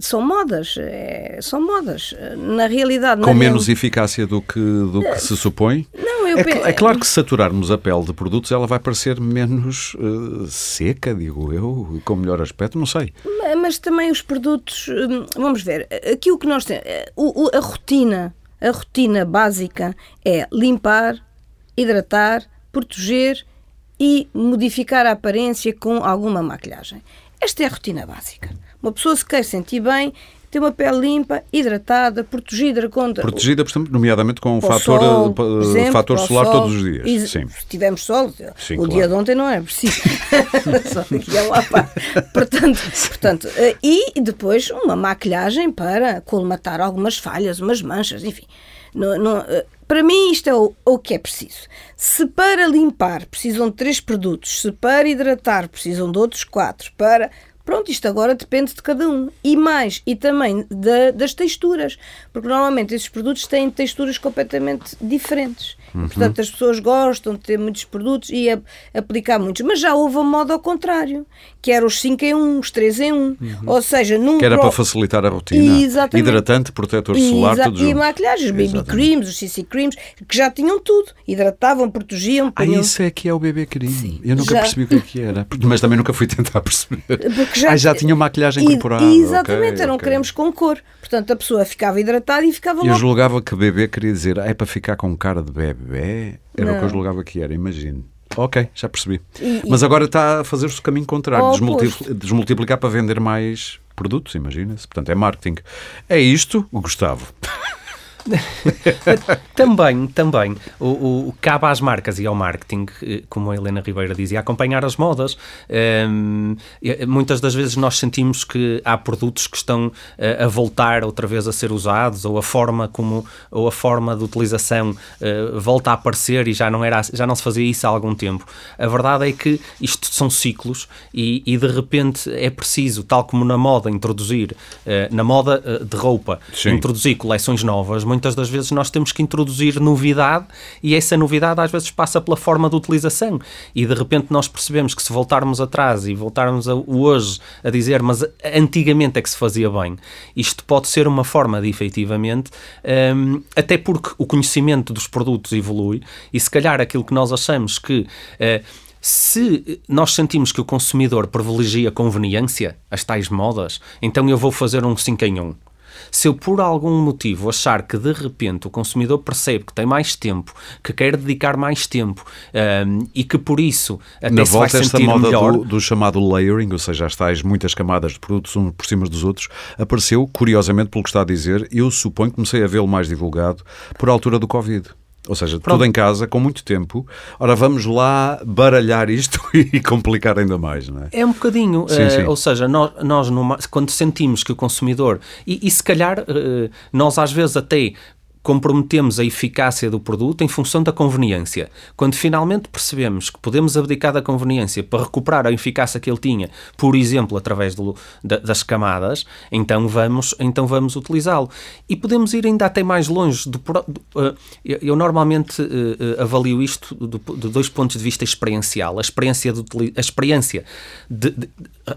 são modas. é, são modas. Na realidade. Com na menos real- eficácia do que, do que se supõe? Não, eu É, pe- cl- é claro que se saturarmos a pele de produtos, ela vai parecer menos eh, seca, digo eu, com melhor aspecto, não sei. Ma- Mas também os produtos, hum, vamos ver, aqui o que nós temos, eh, o- a rotina, a rotina básica é limpar, hidratar, proteger e modificar a aparência com alguma maquilhagem. Esta é a rotina básica. Uma pessoa se quer sentir bem, ter uma pele limpa, hidratada, protegida contra Protegida, por exemplo, nomeadamente com o fator, sol, eh, por exemplo, fator solar sol. todos os dias. Ex- Sim. Se tivermos sol, Sim, o claro. dia de ontem não era preciso. Só que ia lá para- portanto, portanto, eh, e depois uma maquilhagem para colmatar algumas falhas, umas manchas, enfim. Não- não, eh, para mim, isto é o, o que é preciso. Se para limpar precisam de três produtos, se para hidratar precisam de outros quatro, para. Pronto, isto agora depende de cada um. E mais, e também da- das texturas. Porque normalmente esses produtos têm texturas completamente diferentes. E, portanto, as pessoas gostam de ter muitos produtos e a- aplicar muitos. Mas já houve a moda ao contrário, que era os 5 em 1, os 3 em 1. Ou seja, num Que era pro- para facilitar a rotina. Exatamente. Hidratante, protetor solar, Exa- tudo E maquilhagens, baby Exatamente. creams, os CC creams, que já tinham tudo. Hidratavam, protegiam, Ah, punham- isso é que é o bebê crime. Eu nunca Já. percebi o que é que era. Mas também nunca fui tentar perceber. Porque já, ah, já tinha maquilhagem incorporada. Exatamente, ok, eram ok. cremes com cor. Portanto, a pessoa ficava hidratada e ficava Eu logo. julgava que bebê queria dizer "Ah, é para ficar com cara de bebê. Era o que eu Não. julgava que era, imagino. Ok, já percebi. E- Mas agora está a fazer-se o caminho contrário, Ao desmulti- oposto. desmultiplicar para vender mais produtos, imagina-se. Portanto, é marketing. É isto, o Gustavo. também, também. O, o, cabe às marcas e ao marketing, eh, como a Helena Ribeira dizia, acompanhar as modas. Um, ehm, muitas das vezes nós sentimos que há produtos que estão a, eh, a voltar outra vez a ser usados, ou a forma como ou a forma de utilização uh, volta a aparecer e já não, era, já não se fazia isso há algum tempo. A verdade é que isto são ciclos e, e de repente é preciso, tal como na moda, introduzir, uh, na moda uh, de roupa, Sim. introduzir coleções novas muitas das vezes nós temos que introduzir novidade e essa novidade às vezes passa pela forma de utilização. E de repente nós percebemos que se voltarmos atrás e voltarmos a, hoje a dizer, mas antigamente é que se fazia bem, isto pode ser uma forma de efetivamente, um, até porque o conhecimento dos produtos evolui e se calhar aquilo que nós achamos que. Uh, se nós sentimos que o consumidor privilegia conveniência, as tais modas, então eu vou fazer um 5 em 1. Se eu, por algum motivo, achar que de repente o consumidor percebe que tem mais tempo, que quer dedicar mais tempo um, e que por isso até Na se volta, vai esta moda melhor... do, do, chamado layering, ou seja, as tais muitas camadas de produtos uns por cima dos outros, apareceu, curiosamente, pelo que está a dizer, eu suponho que comecei a vê-lo mais divulgado por altura do Covid. Ou seja, Pronto. tudo em casa, com muito tempo. Ora, vamos lá baralhar isto e complicar ainda mais, não é? É um bocadinho. Sim, uh, sim. Ou seja, nós, nós numa, quando sentimos que o consumidor. E, e se calhar, uh, nós às vezes até comprometemos a eficácia do produto em função da conveniência. Quando finalmente percebemos que podemos abdicar da conveniência para recuperar a eficácia que ele tinha, por exemplo, através do, da, das camadas, então vamos, então vamos utilizá-lo. E podemos ir ainda até mais longe. Do, do, uh, eu normalmente uh, avalio isto de dois pontos de vista experiencial. A experiência, de, a experiência de, de,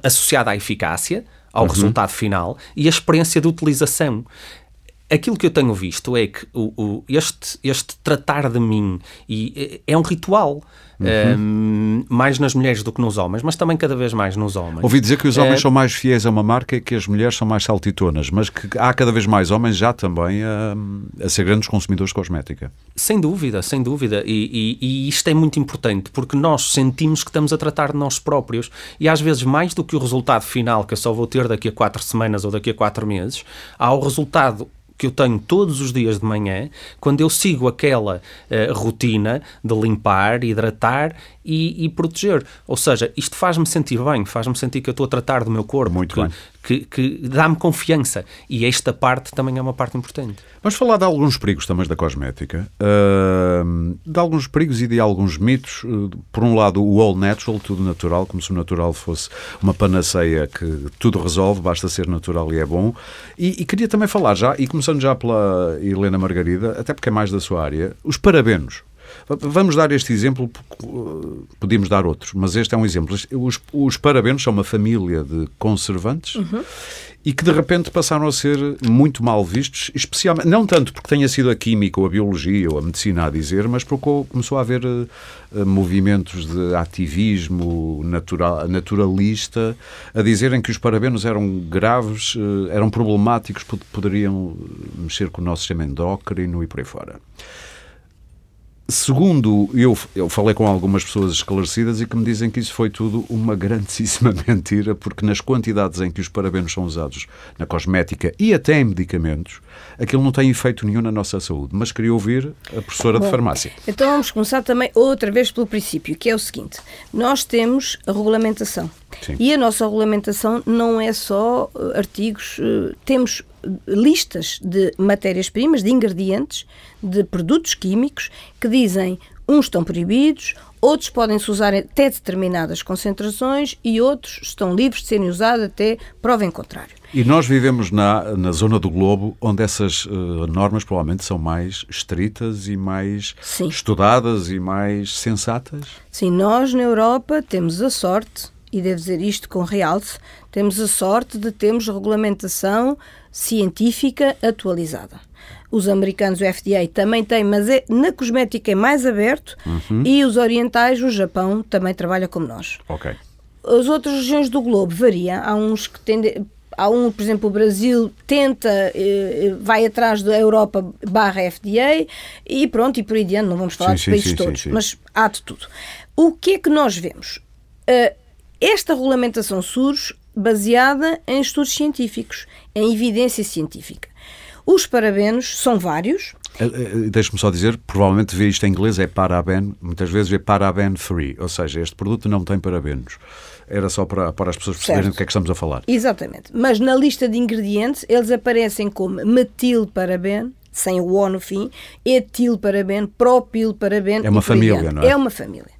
associada à eficácia, ao uhum. resultado final, e a experiência de utilização aquilo que eu tenho visto é que o, o, este, este tratar de mim e, é, é um ritual. Uhum. Um, mais nas mulheres do que nos homens, mas também cada vez mais nos homens. Ouvi dizer que os homens é... são mais fiéis a uma marca e que as mulheres são mais saltitonas, mas que há cada vez mais homens já também a, a ser grandes consumidores de cosmética. Sem dúvida, sem dúvida. E, e, e, isto é muito importante porque nós sentimos que estamos a tratar de nós próprios e às vezes mais do que o resultado final que eu só vou ter daqui a quatro semanas ou daqui a quatro meses, há o resultado que eu tenho todos os dias de manhã, quando eu sigo aquela uh, rotina de limpar, hidratar e, e, proteger. Ou seja, isto faz-me sentir bem, faz-me sentir que eu estou a tratar do meu corpo. Muito que, bem. Que, que dá-me confiança. E esta parte também é uma parte importante. Vamos falar de alguns perigos também da cosmética. Uh, de alguns perigos e de alguns mitos. Por um lado, o all natural, tudo natural, como se o natural fosse uma panaceia que tudo resolve, basta ser natural e é bom. E, e queria também falar já, e começando já pela Helena Margarida, até porque é mais da sua área, os parabenos. Vamos dar este exemplo, uh, podíamos dar outros, mas este é um exemplo. Os, os são uma família de conservantes uhum. e que de repente passaram a ser muito mal vistos, especialmente, não tanto porque tenha sido a química ou a biologia ou a medicina a dizer, mas porque começou a haver uh, uh, movimentos de ativismo natural, naturalista a dizerem que os parabenos eram graves, eram problemáticos, poderiam mexer com o nosso sistema endócrino e por aí fora. Segundo, eu, eu falei com algumas pessoas esclarecidas e que me dizem que isso foi tudo uma grandíssima mentira, porque nas quantidades em que os parabenos são usados na cosmética e até em medicamentos, aquilo não tem efeito nenhum na nossa saúde. Mas queria ouvir a professora Bom, de farmácia. Então vamos começar também outra vez pelo princípio, que é o seguinte: nós temos a regulamentação. Sim. E a nossa regulamentação não é só uh, artigos, uh, temos listas de matérias-primas, de ingredientes, de produtos químicos que dizem uns estão proibidos, outros podem-se usar até determinadas concentrações e outros estão livres de serem usados até prova em contrário. E nós vivemos na, na zona do globo onde essas uh, normas provavelmente são mais estritas e mais Sim. estudadas e mais sensatas? Sim, nós na Europa temos a sorte e devo dizer isto com realce, temos a sorte de termos regulamentação científica atualizada. Os americanos, o FDA, também têm, mas é, na cosmética é mais aberto uhum. e os orientais, o Japão, também trabalha como nós. Ok. As outras regiões do globo variam. Há uns que tendem, há um, por exemplo, o Brasil tenta, eh, vai atrás da Europa barra FDA e pronto, e por aí diante, não vamos falar sim, dos países sim, todos, sim, mas há de tudo. O que é que nós vemos? Uh, esta regulamentação surge baseada em estudos científicos, em evidência científica. Os parabenos são vários. Eh, eh, Deixe-me só dizer, provavelmente vê isto em inglês, é paraben, muitas vezes vê paraben free, ou seja, este produto não tem parabenos. Era só para, para as pessoas perceberem Certo. do que é que estamos a falar. Exatamente. Mas na lista de ingredientes, eles aparecem como metilparaben, sem o O no fim, etilparaben, propilparaben. É uma família, não é? É uma família.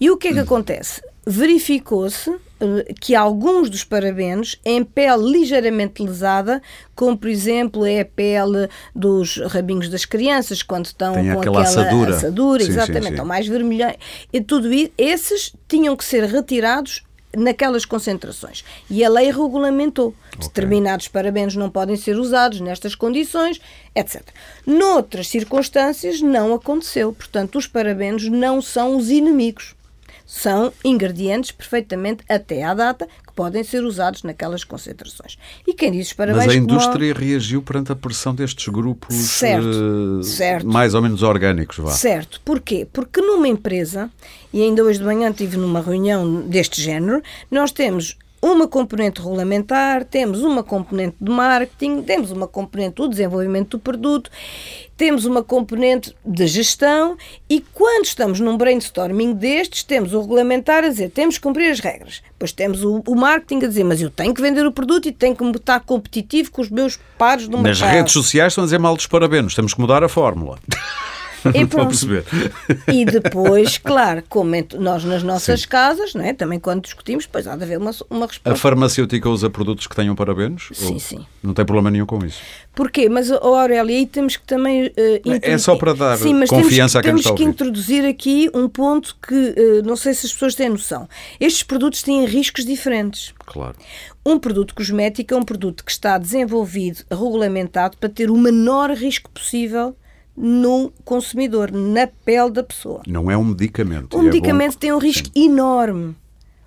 E o que é que acontece? Verificou-se eh, que alguns dos parabenos em pele ligeiramente lesada, como por exemplo é a pele dos rabinhos das crianças, quando estão Tem com aquela aquela assadura. assadura, Sim, sim, exatamente, sim. estão mais vermelhões, e tudo isso, esses tinham que ser retirados naquelas concentrações. E a lei regulamentou. Determinados parabenos não podem ser usados nestas condições, etc. Noutras circunstâncias não aconteceu. Portanto, os parabenos não são os inimigos. São ingredientes perfeitamente até à data que podem ser usados naquelas concentrações. E quem diz parabéns Mas a como- indústria reagiu perante a pressão destes grupos Certo, eh, certo. mais ou menos orgânicos, vá. Certo. Porquê? Porque numa empresa, e ainda hoje de manhã estive numa reunião deste género, nós temos uma componente regulamentar, temos uma componente de marketing, temos uma componente do desenvolvimento do produto, temos uma componente de gestão e quando estamos num brainstorming destes, temos o regulamentar a dizer temos que cumprir as regras. Depois temos o, o marketing a dizer mas eu tenho que vender o produto e tenho que estar competitivo com os meus pares do Nas mercado. redes sociais estão a dizer mal dos parabenos, temos que mudar a fórmula. E pronto. perceber. E depois, claro, como nós nas nossas casas, não é? também quando discutimos, depois há de haver uma, uma A resposta. farmacêutica usa produtos que tenham parabenos? Sim, sim. Não tem problema nenhum com isso. Porquê? Mas, ó, Aurélia, aí temos que também... eh, É só para dar Sim, mas confiança a quem temos, está a temos que introduzir aqui um ponto que eh, não sei se as pessoas têm noção. Estes produtos têm riscos diferentes. Claro. Um produto cosmético é um produto que está desenvolvido, regulamentado, para ter o menor risco possível no consumidor, na pele da pessoa. Não é um medicamento. O e é medicamento tem um risco enorme.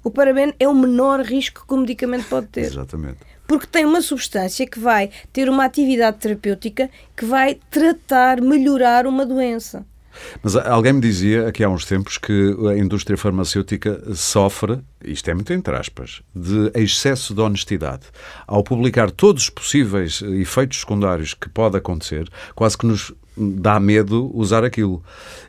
O parabeno é o menor risco que o medicamento pode ter. Exatamente. Porque tem uma substância que vai ter uma atividade terapêutica que vai tratar, melhorar uma doença. Mas alguém me dizia aqui há uns tempos que a indústria farmacêutica sofre, isto é muito entre aspas, de excesso de honestidade. Ao publicar todos os possíveis efeitos secundários que pode acontecer, quase que nos dá medo usar aquilo.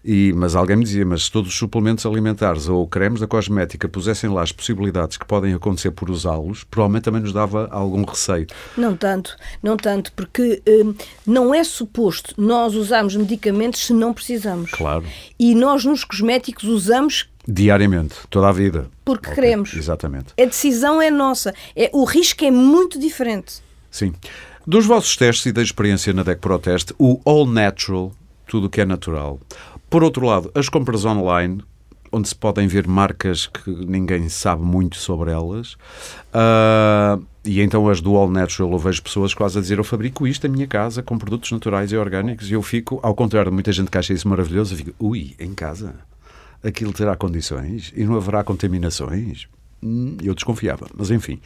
E, mas alguém me dizia, mas se todos os suplementos alimentares ou cremes da cosmética pusessem lá as possibilidades que podem acontecer por usá-los, provavelmente também nos dava algum receio. Não tanto, não tanto, porque hum, não é suposto nós usarmos medicamentos se não precisamos. Claro. E nós nos cosméticos usamos Diariamente, toda a vida. porque Ok, queremos. Exatamente. A decisão é nossa. É, o risco é muito diferente. Sim. Dos vossos testes e da experiência na DEC Protest, o All Natural, tudo o que é natural. Por outro lado, as compras online, onde se podem ver marcas que ninguém sabe muito sobre elas, ah, e então as do All Natural, eu vejo pessoas quase a dizer: Eu fabrico isto em minha casa com produtos naturais e orgânicos, e eu fico, ao contrário de muita gente que acha isso maravilhoso, eu fico: Ui, em casa? Aquilo terá condições e não haverá contaminações? Hum, Eu desconfiava, mas enfim.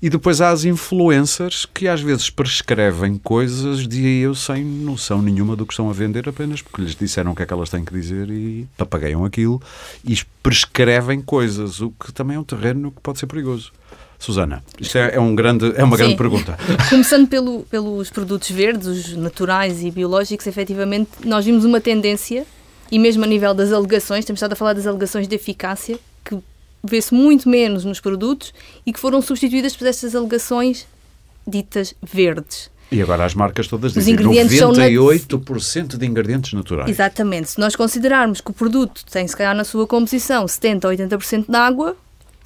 E depois há as influencers que às vezes prescrevem coisas de eu sem noção nenhuma do que estão a vender, apenas porque lhes disseram o que é que elas têm que dizer e papagaiam aquilo e prescrevem coisas, o que também é um terreno que pode ser perigoso. Susana, isto é, é um grande, é uma Sim. grande pergunta. Começando pelo- pelos produtos verdes, os naturais e biológicos, efetivamente, nós vimos uma tendência, e mesmo a nível das alegações, temos estado a falar das alegações de eficácia, que vê-se muito menos nos produtos e que foram substituídas por estas alegações ditas verdes. E agora as marcas todas dizem ingredientes são nat- 98% de ingredientes naturais. Exatamente. Se nós considerarmos que o produto tem, se calhar, na sua composição 70% ou 80% de água,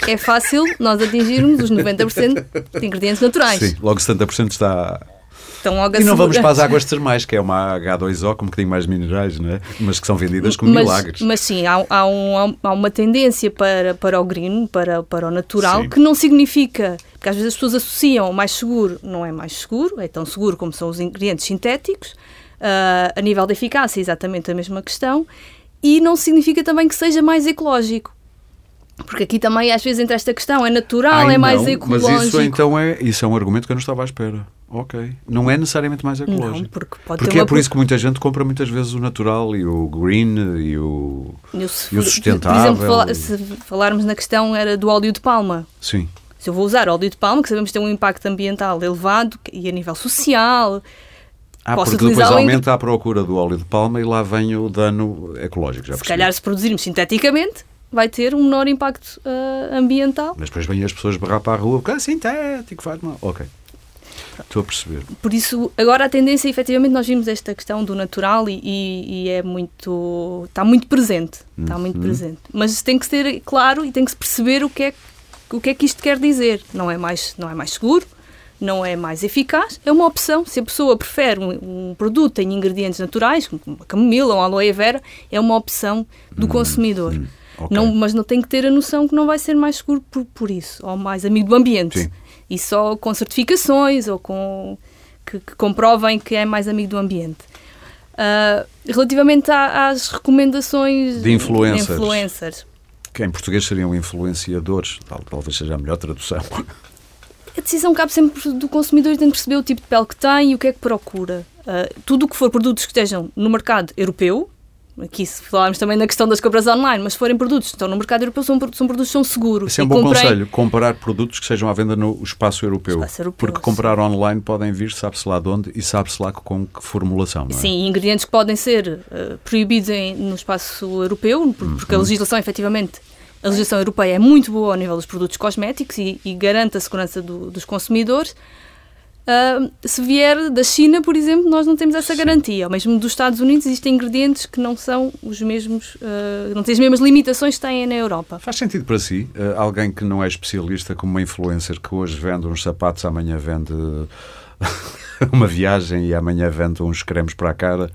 é fácil nós atingirmos os 90% de ingredientes naturais. Sim, logo 70% está. Então, logo E não vamos para as águas termais, que é uma H2O com um bocadinho mais minerais, não é? Mas que são vendidas como mas, milagres. Mas sim, há, há um- há uma tendência para, para o green, para, para o natural, Sim. que não significa, porque às vezes as pessoas associam mais seguro, não é mais seguro, é tão seguro como são os ingredientes sintéticos, ah, a nível da eficácia é exatamente a mesma questão, e não significa também que seja mais ecológico. Porque aqui também às vezes entra esta questão, é natural, Ai, é mais não, ecológico. Mas isso então é, isso é um argumento que eu não estava à espera. Ok. Não é necessariamente mais ecológico. Não, porque pode Porque é por isso que muita gente compra muitas vezes o natural e o green e o. Eu, se E o sustentável Por exemplo, e- se falarmos na questão era do óleo de palma. Sim. Se eu vou usar óleo de palma, que sabemos que tem um impacto ambiental elevado e a nível social, Ah, Posso porque depois utilizá-lo em- aumenta a procura do óleo de palma e lá vem o dano ecológico, já se percebi. calhar se produzirmos sinteticamente, vai ter um menor impacto ah, ambiental. Mas depois vêm as pessoas berrar para a rua porque é sintético, faz mal. Ok. Estou a perceber. Por isso, agora a tendência, efetivamente, nós vimos esta questão do natural e, e- e é muito. está muito presente. Está muito Uhum. presente. Mas tem que ser claro e tem que se perceber o que é, o que, é que isto quer dizer. Não é, mais, não é mais seguro, não é mais eficaz, é uma opção. Se a pessoa prefere um, um produto tem ingredientes naturais, como uma camomila ou uma aloe vera, é uma opção do consumidor. Uhum. ok. Não, mas não tem que ter a noção que não vai ser mais seguro por, por isso, ou mais amigo do ambiente. Sim. E só com certificações ou com que, que comprovem que é mais amigo do ambiente. Ah, relativamente à- às recomendações De influencers. influencers, Que em português seriam influenciadores, tal, talvez seja a melhor tradução. a decisão cabe sempre do consumidor tem de perceber o tipo de pele que tem e o que é que procura. Ah, tudo o que for produtos que estejam no mercado europeu, aqui se falarmos também na questão das compras online, mas se forem produtos que estão no mercado europeu, são, são produtos que são seguros. Esse é um bom comprei- conselho, comparar produtos que sejam à venda no espaço europeu. Espaço europeu, porque sim. comprar online podem vir, sabe-se lá de onde e sabe-se lá com que formulação, é? Sim, ingredientes que podem ser eh, proibidos em- no espaço europeu, por- porque a Uhum. legislação, efetivamente, a legislação europeia é muito boa ao nível dos produtos cosméticos e, e garante a segurança do- dos consumidores. Ah, se vier da China, por exemplo, nós não temos essa garantia. Ou mesmo dos Estados Unidos existem ingredientes que não são os mesmos, ah, não têm as mesmas limitações que têm na Europa. Faz sentido para si, eh, alguém que não é especialista, como uma influencer que hoje vende uns sapatos, amanhã vende uma viagem e amanhã vende uns cremes para a cara.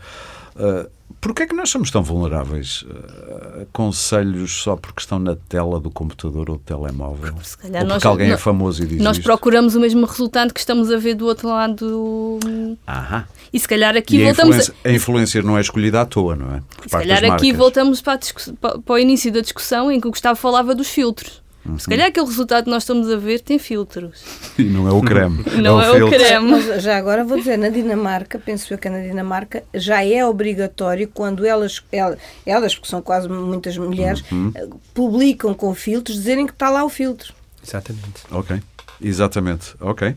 Porquê é que nós somos tão vulneráveis uh, a conselhos só porque estão na tela do computador ou do telemóvel? Se calhar ou nós- porque alguém é famoso e diz Nós isto? procuramos o mesmo resultante que estamos a ver do outro lado. Ahá. E se calhar aqui E voltamos a, influência, a influencer não é escolhida à toa, não é? Por Se calhar aqui voltamos para, para o início da discussão em que o Gustavo falava dos filtros. Uhum. Se calhar aquele resultado que nós estamos a ver tem filtros. E não é o creme. Não é o filtro. creme. Mas já agora vou dizer, na Dinamarca, penso eu que na Dinamarca já é obrigatório quando elas, el- elas, porque são quase muitas mulheres, Uhum. eh, publicam com filtros, dizerem que está lá o filtro. Exatamente. Ok, exatamente. Ok,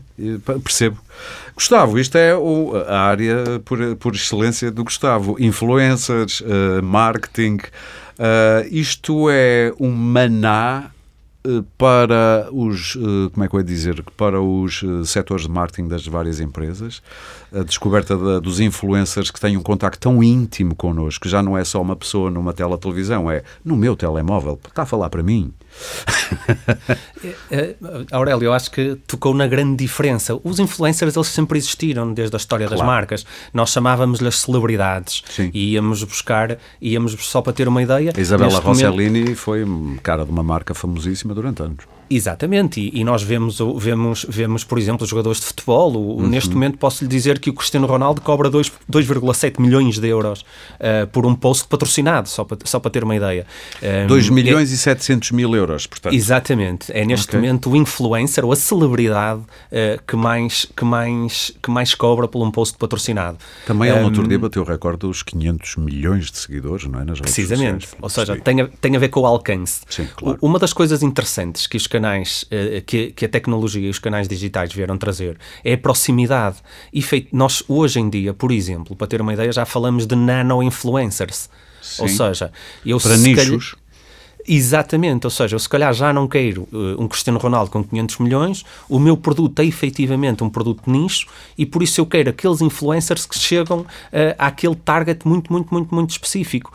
percebo. Gustavo, isto é o- a área por, por excelência do Gustavo. Influencers, eh, marketing. eh, isto é um maná para os, eh, como é que eu ia dizer, para os eh, setores de marketing das várias empresas, a descoberta da- dos influencers que têm um contacto tão íntimo connosco, que já não é só uma pessoa numa tela televisão, é no meu telemóvel, está a falar para mim. Eh, Aurélio, eu acho que tocou na grande diferença. Os influencers, eles sempre existiram desde a história das Claro. marcas. Nós chamávamos-lhes celebridades. Sim. E íamos buscar, íamos só para ter uma ideia. A Isabela neste momento- Rossellini foi cara de uma marca famosíssima durante anos. Exatamente, e, e nós vemos, vemos, vemos, por exemplo, os jogadores de futebol. O- Uhum. Neste momento posso lhe dizer que o Cristiano Ronaldo cobra dois- 2,7 milhões de euros eh, por um post patrocinado, só para, só para ter uma ideia. Um, 2 é- milhões e 700 mil euros, portanto. Exatamente. É neste Ok. momento o influencer ou a celebridade eh, que, mais, que, mais, que mais cobra por um post patrocinado. Também ele no Um, outro dia bateu o recorde dos 500 milhões de seguidores, não é? Nas redes Precisamente. Ou seja, tem a, tem a ver com o alcance. Sim, claro. Uma das coisas interessantes que os canais, eh, que, que a tecnologia e os canais digitais vieram trazer é a proximidade. E feito, nós, hoje em dia, por exemplo, para ter uma ideia, já falamos de nano-influencers. Ou seja, eu Para se calhar- nichos. Exatamente, ou seja, eu se calhar já não quero eh, um Cristiano Ronaldo com 500 milhões, o meu produto é efetivamente um produto de nicho e por isso eu quero aqueles influencers que chegam eh, àquele target muito, muito, muito, muito específico.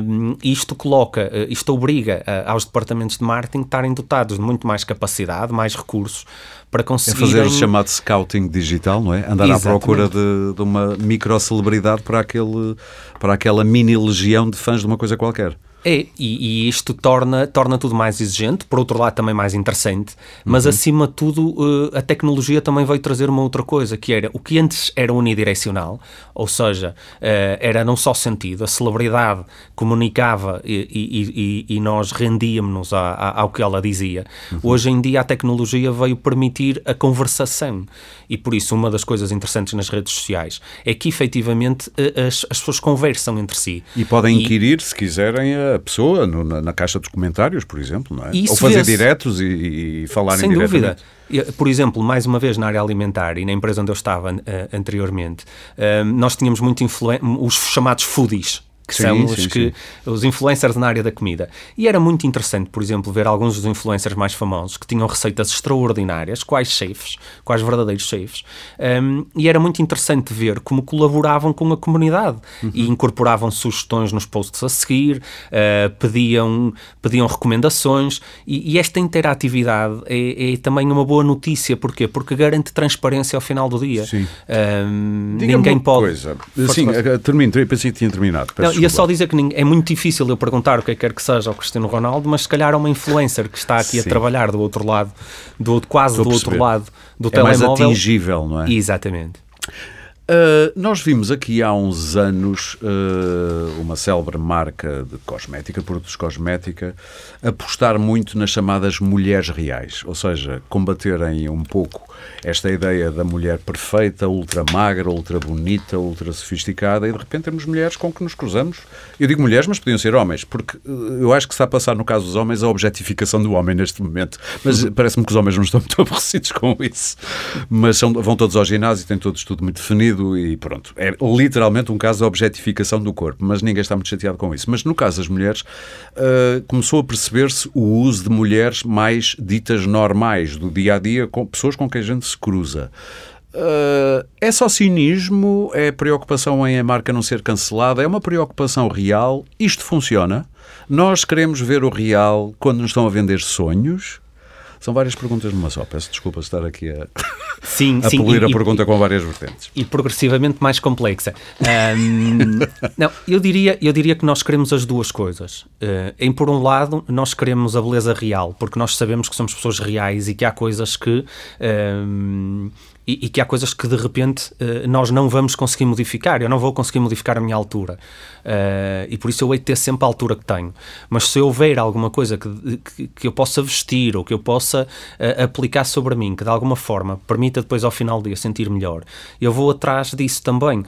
Um, isto coloca, eh, isto obriga eh, aos departamentos de marketing a estarem dotados de muito mais capacidade, mais recursos para É conseguir. fazer o chamado scouting digital, não é? Andar à Exatamente. procura de, de uma microcelebridade para, aquele, para aquela mini legião de fãs de uma coisa qualquer. É, e, e isto torna, torna tudo mais exigente, por outro lado também mais interessante, mas Uhum. acima de tudo eh, a tecnologia também veio trazer uma outra coisa, que era o que antes era unidirecional, ou seja, eh, era num só sentido, a celebridade comunicava e, e- e- e nós rendíamos-nos ao que ela dizia. Uhum. Hoje em dia a tecnologia veio permitir a conversação e por isso uma das coisas interessantes nas redes sociais é que efetivamente eh, as, as pessoas conversam entre si. E podem E- inquirir, se quiserem, a, pessoa no, na, na, caixa dos comentários, por exemplo, não é? Ou fazer diretos e, e falar Sem dúvida. Por exemplo, mais uma vez na área alimentar e na empresa onde eu estava uh, anteriormente, uh, nós tínhamos muito os chamados foodies que sim, são os, sim, que, sim. os influencers na área da comida. E era muito interessante, por exemplo, ver alguns dos influencers mais famosos que tinham receitas extraordinárias, quais chefes, quais verdadeiros chefes, um, e era muito interessante ver como colaboravam com a comunidade uhum. e incorporavam sugestões nos posts a seguir, uh, pediam, pediam recomendações, e, e esta interatividade é, é, também uma boa notícia, porquê? Porque garante transparência ao final do dia. Sim. Um, ninguém pode. Coisa. Sim, termino, pensei que tinha terminado. Não, ia só dizer que é muito difícil eu perguntar o que é que quer que seja ao Cristiano Ronaldo, mas se calhar é uma influencer que está aqui Sim. a trabalhar do outro lado, do, quase do outro lado do é telemóvel. mais atingível, não é? Exatamente. Uh, nós vimos aqui há uns anos uh, uma célebre marca de cosmética, produtos cosmética, apostar muito nas chamadas mulheres reais, ou seja, combaterem um pouco esta ideia da mulher perfeita, ultra magra, ultra bonita, ultra sofisticada, e de repente temos mulheres com que nos cruzamos. Eu digo mulheres, mas podiam ser homens, porque uh, eu acho que está a passar no caso dos homens a objetificação do homem neste momento. Mas parece-me que os homens não estão muito aborrecidos com isso. Mas são, vão todos ao ginásio, têm todos tudo muito definido e pronto. É literalmente um caso de objetificação do corpo, mas ninguém está muito chateado com isso. Mas no caso das mulheres, uh, começou a perceber-se o uso de mulheres mais ditas normais do dia a dia, com pessoas com quem a gente se cruza. Uh, é só cinismo? É preocupação em a marca não ser cancelada? É uma preocupação real? Isto funciona? Nós queremos ver o real quando nos estão a vender sonhos? São várias perguntas numa só. Peço desculpa estar aqui a, sim, a sim, polir e, a pergunta e, com várias vertentes. E progressivamente mais complexa. Um, não, eu diria, eu diria que nós queremos as duas coisas. Uh, em por um lado, nós queremos a beleza real, porque nós sabemos que somos pessoas reais e que há coisas que um, e, e, que há coisas que de repente uh, nós não vamos conseguir modificar. Eu não vou conseguir modificar a minha altura. Uh, e por isso eu hei de ter sempre a altura que tenho. Mas se eu ver alguma coisa que, que, que eu possa vestir ou que eu possa uh, aplicar sobre mim, que de alguma forma permita depois ao final do dia sentir melhor, eu vou atrás disso também.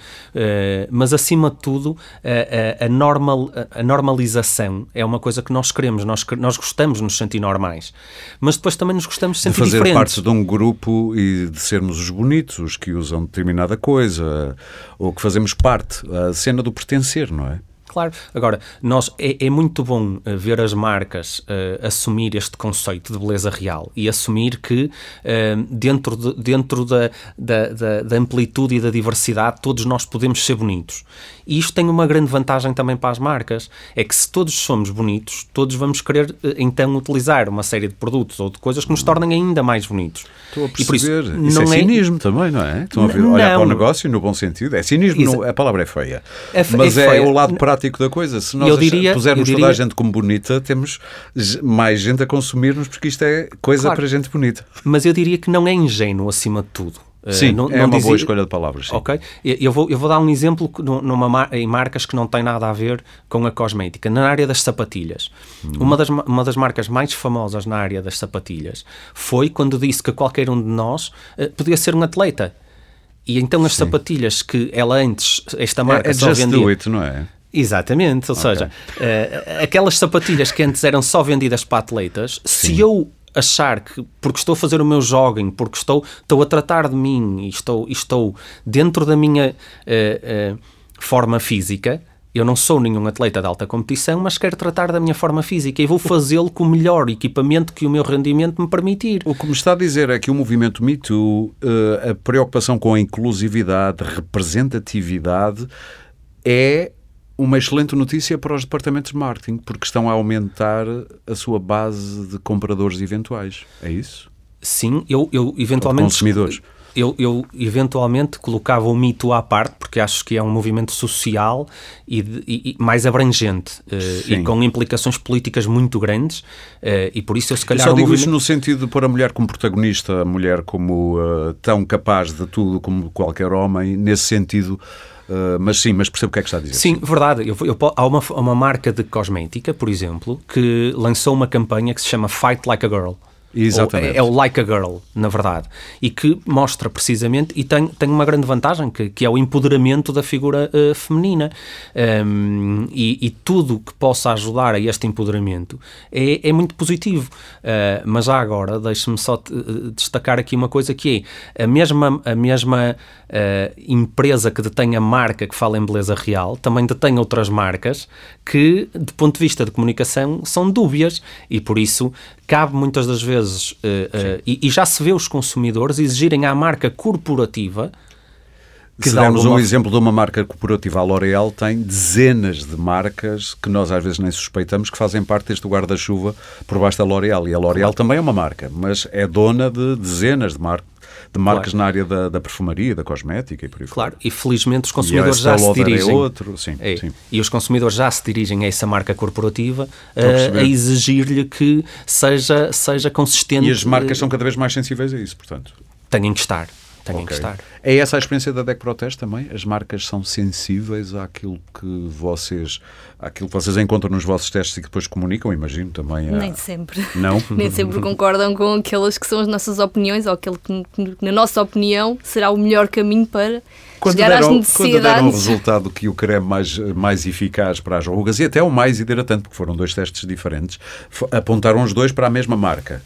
mas acima de tudo, a, a, normal, a normalização é uma coisa que nós queremos. Nós, nós gostamos de nos sentir normais. Mas depois também nos gostamos de sentir de fazer diferentes. parte de um grupo e de sermos os bonitos, os que usam determinada coisa, ou que fazemos parte, a cena do pertencer, não é? Claro. Agora, nós, é, é muito bom uh, ver as marcas uh, assumir este conceito de beleza real e assumir que uh, dentro, de, dentro da, da, da, amplitude e da diversidade todos nós podemos ser bonitos. E isto tem uma grande vantagem também para as marcas, é que se todos somos bonitos, todos vamos querer então utilizar uma série de produtos ou de coisas que nos tornem ainda mais bonitos. Estou a perceber. Isso, isso, é, é cinismo também, não é? Estão a ver, olhar para o negócio no bom sentido. É cinismo, não, a palavra é feia. É, mas é, é, o lado prático da coisa. Se nós diria, pusermos diria, toda a gente como bonita, temos mais gente a consumir-nos porque isto é coisa claro, para gente bonita. Mas eu diria que não é ingênuo acima de tudo. Eh, sim, não, é não uma dizia... boa escolha de palavras. Sim. Ok, eu vou, eu vou dar um exemplo numa, em marcas que não tem nada a ver com a cosmética. Na área das sapatilhas, hum. uma, das, uma das marcas mais famosas na área das sapatilhas foi quando disse que qualquer um de nós uh, podia ser um atleta. E então as Sim. sapatilhas que ela antes, esta marca é, é só just vendia... do it, não é? Exatamente, ou okay. seja, uh, aquelas sapatilhas que antes eram só vendidas para atletas, Sim. se eu achar que porque estou a fazer o meu jogging, porque estou, estou a tratar de mim e estou, estou dentro da minha uh, uh, forma física, eu não sou nenhum atleta de alta competição, mas quero tratar da minha forma física e vou fazê-lo com o melhor equipamento que o meu rendimento me permitir. O que me está a dizer é que o movimento Me Too, uh, a preocupação com a inclusividade, representatividade, é uma excelente notícia para os departamentos de marketing, porque estão a aumentar a sua base de compradores eventuais. É isso? Sim, eu, eu eventualmente. consumidores. Eu, eu, eventualmente colocava o mito à parte, porque acho que é um movimento social e, de, e, mais abrangente uh, e com implicações políticas muito grandes, uh, e por isso eu se calhar. Eu só digo movimento... isso no sentido de pôr a mulher como protagonista, a mulher como uh, tão capaz de tudo como qualquer homem, nesse sentido Uh, mas sim, mas percebo o que é que está a dizer. Sim, sim. verdade. Eu, eu, há uma, uma marca de cosmética, por exemplo, que lançou uma campanha que se chama Fight Like a Girl. Exatamente. É, o Like a Girl, na verdade. E que mostra precisamente, e tem, tem uma grande vantagem, que, que é o empoderamento da figura uh, feminina. Um, e, e, tudo que possa ajudar a este empoderamento é, é muito positivo. Uh, mas já agora, deixe-me só destacar aqui uma coisa que é a mesma, a mesma empresa que detém a marca que fala em beleza real também detém outras marcas que, do ponto de vista de comunicação, são dúbias e por isso cabe muitas das vezes, uh, uh, e, e, já se vê os consumidores exigirem à marca corporativa. Que se dermos alguma... um exemplo de uma marca corporativa, a L'Oréal tem dezenas de marcas que nós às vezes nem suspeitamos que fazem parte deste guarda-chuva por baixo da L'Oréal. E a L'Oréal também é uma marca, mas é dona de dezenas de marcas de marcas claro. na área da, da, perfumaria, da cosmética e por aí Claro, e felizmente os consumidores já se é dirigem. É outro, sim, é, sim. E os consumidores já se dirigem a essa marca corporativa a, a exigir-lhe que seja, seja consistente. E as marcas são cada vez mais sensíveis a isso, portanto. Têm que estar têm okay. que estar. É essa a experiência da DEC Protest também? As marcas são sensíveis àquilo que vocês àquilo que vocês encontram nos vossos testes e que depois comunicam, imagino também. A... Nem sempre. Não? Nem sempre concordam com aquelas que são as nossas opiniões ou aquele que, na nossa opinião, será o melhor caminho para quando chegar deram, às necessidades. Quando deram o resultado que o creme mais, mais eficaz para as rugas e até o mais hidratante, porque foram dois testes diferentes, apontaram os dois para a mesma marca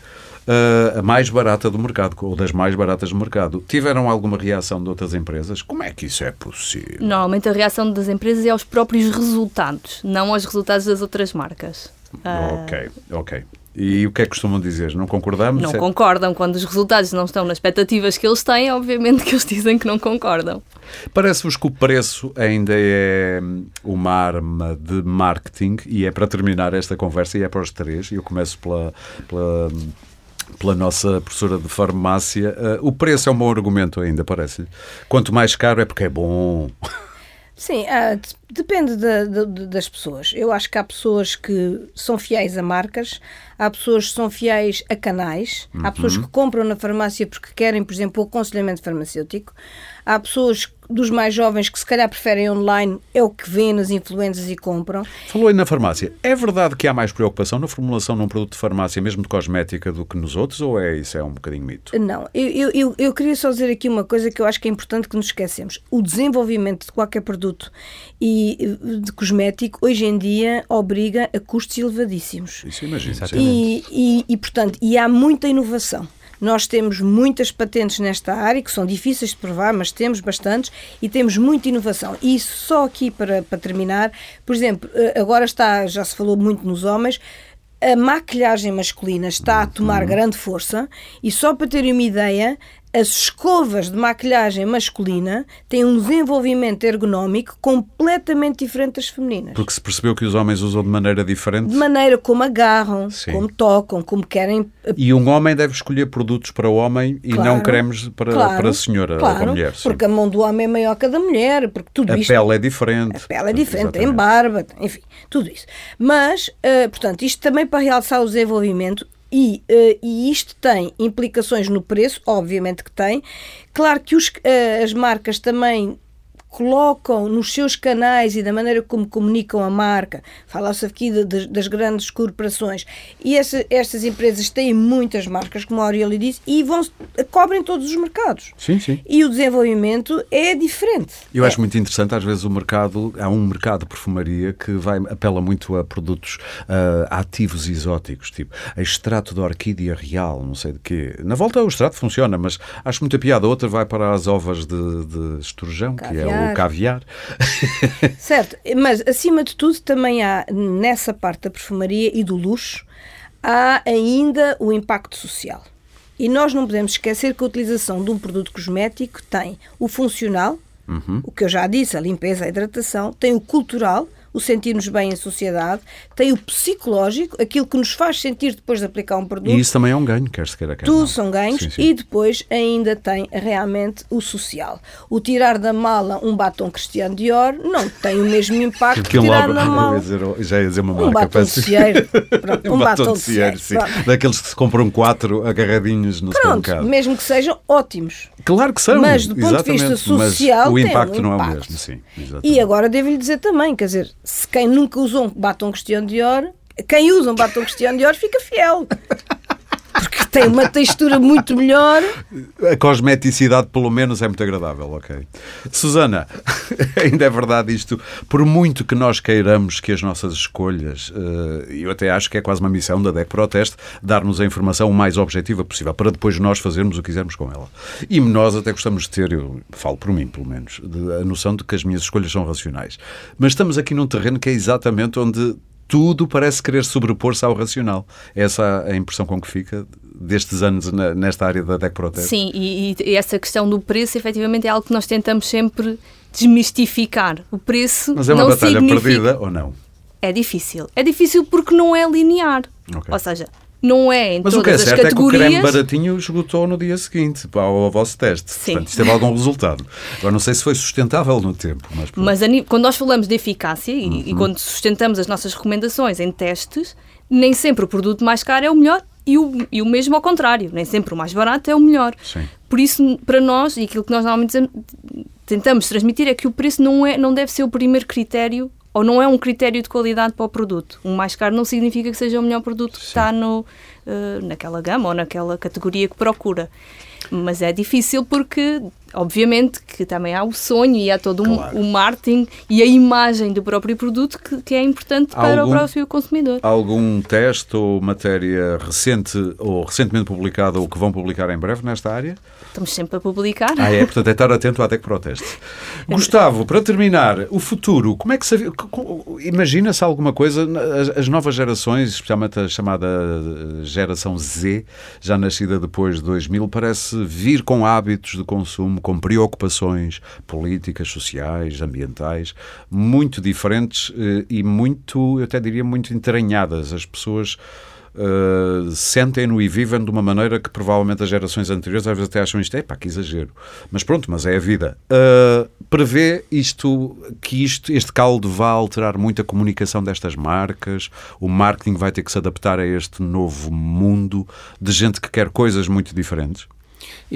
uh, a mais barata do mercado, ou das mais baratas do mercado. Tiveram alguma reação de outras empresas? Como é que isso é possível? Normalmente a reação das empresas é aos próprios resultados, não aos resultados das outras marcas. Uh... Ok, ok. E o que é que costumam dizer? Não concordamos? Não é... concordam. Quando os resultados não estão nas expectativas que eles têm, obviamente que eles dizem que não concordam. Parece-vos que o preço ainda é uma arma de marketing e é para terminar esta conversa e é para os três. E eu começo pela, pela pela nossa professora de farmácia. Uh, o preço é um bom argumento ainda, parece-lhe. Quanto mais caro é porque é bom. Sim, uh, depende de, de, das pessoas. Eu acho que há pessoas que são fiéis a marcas, há pessoas que são fiéis a canais, uhum. há pessoas que compram na farmácia porque querem, por exemplo, o aconselhamento farmacêutico, há pessoas dos mais jovens que se calhar preferem online, é o que vêem nas influências e compram. Falou aí na farmácia. É verdade que há mais preocupação na formulação num produto de farmácia, mesmo de cosmética, do que nos outros, ou é isso é um bocadinho mito? Não, eu, eu, eu queria só dizer aqui uma coisa que eu acho que é importante que nos esquecemos. O desenvolvimento de qualquer produto e de cosmético, hoje em dia, obriga a custos elevadíssimos. Isso imagino. E, e, e, portanto, e há muita inovação. Nós temos muitas patentes nesta área, que são difíceis de provar, mas temos bastantes e temos muita inovação. E só aqui para, para terminar, por exemplo, eh, agora está, já se falou muito nos homens, a maquilhagem masculina está a tomar uhum. grande força e só para terem uma ideia, as escovas de maquilhagem masculina têm um desenvolvimento ergonómico completamente diferente das femininas. Porque se percebeu que os homens usam de maneira diferente? De maneira como agarram, Sim. como tocam, como querem. E um homem deve escolher produtos para o homem e claro, não cremes para, claro, para a senhora claro, ou para a mulher. Sim. Porque a mão do homem é maior que a da mulher, porque tudo a isto. A pele é diferente. A pele é diferente, tem barba, enfim, tudo isso. Mas, uh, portanto, isto também para realçar o desenvolvimento e, uh, e isto tem implicações no preço, obviamente que tem. Claro que os, uh, as marcas também colocam nos seus canais e da maneira como comunicam a marca, fala-se aqui de, de, das grandes corporações, e essa, estas empresas têm muitas marcas, como a Aurelia disse, e vão, cobrem todos os mercados. Sim, sim. E o desenvolvimento é diferente. Eu é. acho muito interessante, às vezes o mercado, há um mercado de perfumaria que vai, apela muito a produtos uh, ativos exóticos, tipo extrato de orquídea real, não sei de quê. Na volta o extrato funciona, mas acho muita piada. Outra vai para as ovas de, de esturjão, que é o o caviar. Certo, mas acima de tudo também há nessa parte da perfumaria e do luxo há ainda o impacto social. E nós não podemos esquecer que a utilização de um produto cosmético tem o funcional, uhum. o que eu já disse, a limpeza, a hidratação, tem o cultural, o sentir-nos bem em sociedade, tem o psicológico, aquilo que nos faz sentir depois de aplicar um produto. E isso também é um ganho, quer se queira, quer Tudo não. são ganhos sim, sim. e depois ainda tem realmente o social. O tirar da mala um batom Cristiano Dior não tem o mesmo impacto que tirar da mala. Dizer, já ia dizer uma marca. Um batom de cieiro. um, um batom de cieiro, sim. Daqueles que se compram quatro agarradinhos no Pronto, supermercado. mesmo que sejam ótimos. Claro que são. Mas do ponto de vista social, o impacto um não impacto. é o mesmo, sim. Exatamente. E agora devo-lhe dizer também, quer dizer, se quem nunca usou um batom Cristiano Dior, quem usa um batom Cristiano Dior fica fiel. Porque tem uma textura muito melhor. A cosmeticidade, pelo menos, é muito agradável, ok. Susana, ainda é verdade isto, por muito que nós queiramos que as nossas escolhas, eh, eu até acho que é quase uma missão da DEC Proteste, dar-nos a informação o mais objetiva possível, para depois nós fazermos o que quisermos com ela. E nós até gostamos de ter, eu falo por mim, pelo menos, a noção de que as minhas escolhas são racionais. Mas estamos aqui num terreno que é exatamente onde tudo parece querer sobrepor-se ao racional. Essa é a impressão com que fica destes anos nesta área da DEC Protect. Sim, e, e, essa questão do preço efetivamente é algo que nós tentamos sempre desmistificar. O preço Mas é uma batalha significa... perdida ou não? É difícil. É difícil porque não é linear. Ok. Ou seja, não é em Mas o que todas é as certo é que o categorias. creme baratinho esgotou no dia seguinte ao, vosso teste. Sim. Portanto, isto teve algum resultado. Agora, não sei se foi sustentável no tempo, mas. Mas quando nós falamos de eficácia e, Uhum. e quando sustentamos as nossas recomendações em testes, nem sempre o produto mais caro é o melhor e o, e o mesmo ao contrário, nem sempre o mais barato é o melhor. Sim. Por isso, para nós, e aquilo que nós normalmente tentamos transmitir é que o preço não, é, não deve ser o primeiro critério ou não é um critério de qualidade para o produto. O mais caro não significa que seja o melhor produto que está no, eh, naquela gama ou naquela categoria que procura. Mas é difícil porque, obviamente, que também há o sonho e há todo um, Claro. o marketing e a imagem do próprio produto que, que é importante para Algum- o próprio consumidor. Algum teste ou matéria recente ou recentemente publicada ou que vão publicar em breve nesta área? Estamos sempre a publicar. Ah, é? Portanto, é estar atento à Tec Proteste. Gustavo, para terminar, o futuro, como é que se... Imagina-se alguma coisa, as, as novas gerações, especialmente a chamada eh, geração Z, já nascida depois de 2000, parece vir com hábitos de consumo, com preocupações políticas, sociais, ambientais, muito diferentes eh, e muito, eu até diria, muito entranhadas. As pessoas... Uh, sentem-no e vivem de uma maneira que provavelmente as gerações anteriores às vezes até acham isto, é pá, que exagero. Mas pronto, mas é a vida. Uh, prevê isto, que isto, este caldo vá alterar muito a comunicação destas marcas, o marketing vai ter que se adaptar a este novo mundo de gente que quer coisas muito diferentes.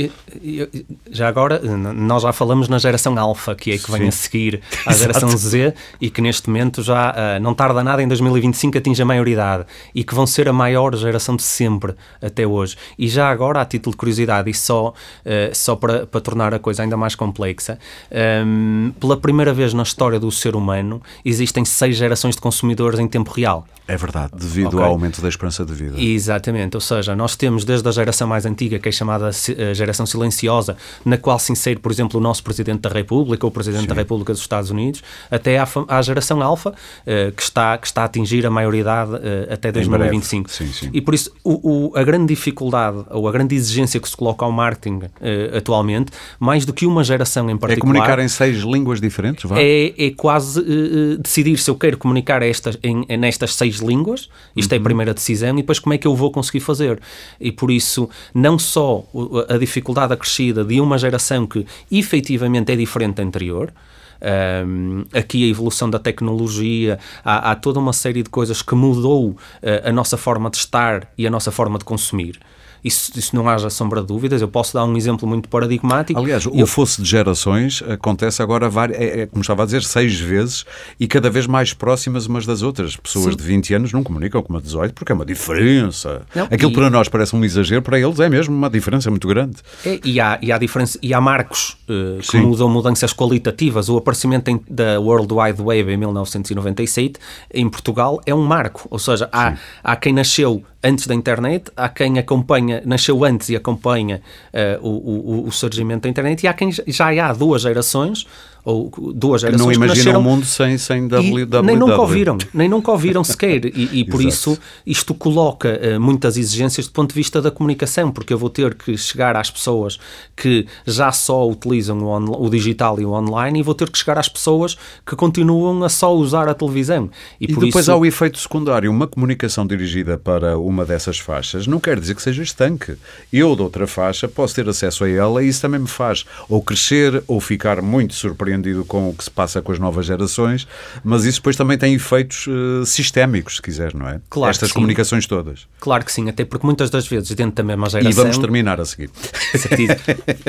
E- e- Já agora, nós já falamos na geração alfa, que é que vem Sim. a seguir à geração Z e que neste momento já ah, não tarda nada em 2025 atinge a maioridade e que vão ser a maior geração de sempre até hoje. E já agora, a título de curiosidade, e só, eh, só para, para tornar a coisa ainda mais complexa, ehm, pela primeira vez na história do ser humano existem seis gerações de consumidores em tempo real. É verdade, devido Ok. ao aumento da esperança de vida. Exatamente, ou seja, nós temos desde a geração mais antiga, que é chamada eh, geração silenciosa, na qual se insere, por exemplo, o nosso Presidente da República ou o Presidente da República dos Estados Unidos, até à, à geração alfa, eh, que, está, que está a atingir a maioridade eh, até breve. 2025. Sim, sim. E por isso, o, o- a grande dificuldade ou a grande exigência que se coloca ao marketing eh, atualmente, mais do que uma geração em É particular, comunicar em seis línguas diferentes, vá? é, é quase eh, decidir se eu quero comunicar estas, em, nestas seis línguas, isto é a primeira decisão, e depois como é que eu vou conseguir fazer. E por isso, não só a dificuldade acrescida de uma geração que efetivamente é diferente da anterior, ahm, aqui a evolução da tecnologia, há, há toda uma série de coisas que mudou eh, a nossa forma de estar e a nossa forma de consumir. Isso, isso não haja sombra de dúvidas. Eu posso dar um exemplo muito paradigmático. Aliás, Eu- o fosse de gerações acontece agora, vari- é, é, como estava a dizer, seis vezes e cada vez mais próximas umas das outras. Pessoas Sim. de 20 anos não comunicam com uma de 18 porque é uma diferença. Não, Aquilo e- para nós parece um exagero, para eles é mesmo uma diferença muito grande. É, e, há, e, há diferença, e há marcos eh, que mudam mudanças qualitativas. O aparecimento em- da World Wide Web em 1997 em Portugal é um marco. Ou seja, há, há quem nasceu antes da internet, há quem acompanha, nasceu antes e acompanha eh, o, o, o surgimento da internet, e há quem já há duas gerações, ou duas gerações não imaginam o mundo sem, sem www. nem nunca ouviram, nem nunca ouviram sequer. E, e por isso isto coloca eh, muitas exigências do ponto de vista da comunicação, porque eu vou ter que chegar às pessoas que já só utilizam o, o digital e o online e vou ter que chegar às pessoas que continuam a só usar a televisão. E, E depois isso, há o efeito secundário. Uma comunicação dirigida para uma dessas faixas não quer dizer que seja estanque. Eu, de outra faixa, posso ter acesso a ela e isso também me faz ou crescer ou ficar muito surpreendido surpreendido com o que se passa com as novas gerações, mas isso depois também tem efeitos uh, sistémicos, se quiser, não é? Claro Estas comunicações todas. Claro que sim, até porque muitas das vezes dentro da mesma geração... E vamos terminar a seguir.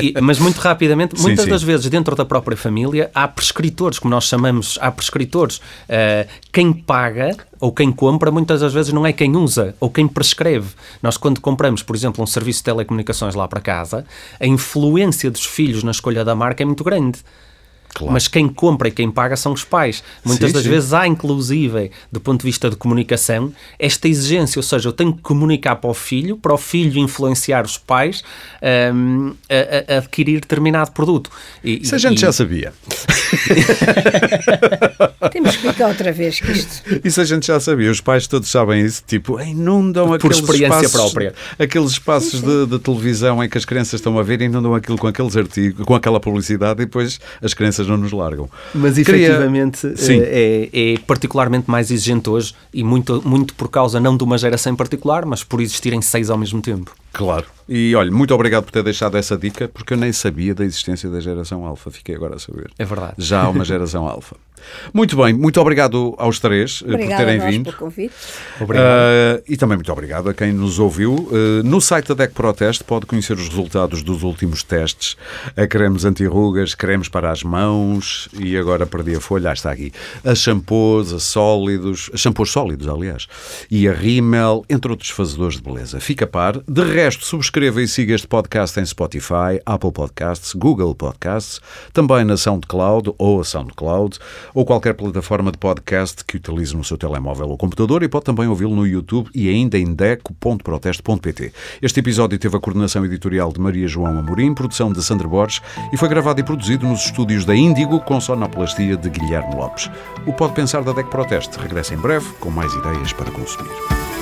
e, mas muito rapidamente, muitas sim, das vezes dentro da própria família há prescritores, como nós chamamos, há prescritores. Uh, quem paga ou quem compra muitas das vezes não é quem usa ou quem prescreve. Nós quando compramos, por exemplo, um serviço de telecomunicações lá para casa, a influência dos filhos na escolha da marca é muito grande. Claro. Mas quem compra e quem paga são os pais. Muitas sim, das sim. vezes há, inclusive, do ponto de vista de comunicação, esta exigência, ou seja, eu tenho que comunicar para o filho, para o filho influenciar os pais um, a, a, adquirir determinado produto. E, Isso a gente e... já sabia. Temos que explicar outra vez que isto. Isso a gente já sabia. Os pais todos sabem isso. Tipo, inundam Por aqueles experiência espaços, própria. Aqueles espaços de, de, televisão em que as crianças estão a ver, inundam aquilo com aqueles artigos, com aquela publicidade e depois as crianças não nos largam. Mas efetivamente Queria... Eh, é, é, particularmente mais exigente hoje e muito, muito por causa não de uma geração em particular, mas por existirem seis ao mesmo tempo. Claro. E olha, muito obrigado por ter deixado essa dica, porque eu nem sabia da existência da geração alfa. Fiquei agora a saber. É verdade. Já há uma geração alfa. Muito bem, muito obrigado aos três Obrigada por terem a vindo. Pelo convite. Obrigado. Uh, e também muito obrigado a quem nos ouviu. Uh, no site da DEC Proteste pode conhecer os resultados dos últimos testes a cremes anti-rugas, cremes para as mãos e agora perdi a folha, ah, está aqui. A shampoos, a sólidos, a shampoos sólidos, aliás, e a rímel, entre outros fazedores de beleza. Fica a par. De resto, subscreva e siga este podcast em Spotify, Apple Podcasts, Google Podcasts, também na SoundCloud ou a SoundCloud ou qualquer plataforma de podcast que utilize no seu telemóvel ou computador e pode também ouvi-lo no YouTube e ainda em deco.proteste.pt. Este episódio teve a coordenação editorial de Maria João Amorim, produção de Sandra Borges e foi gravado e produzido nos estúdios da Índigo com sonoplastia de Guilherme Lopes. O Pode Pensar da DEC Proteste regressa em breve com mais ideias para consumir.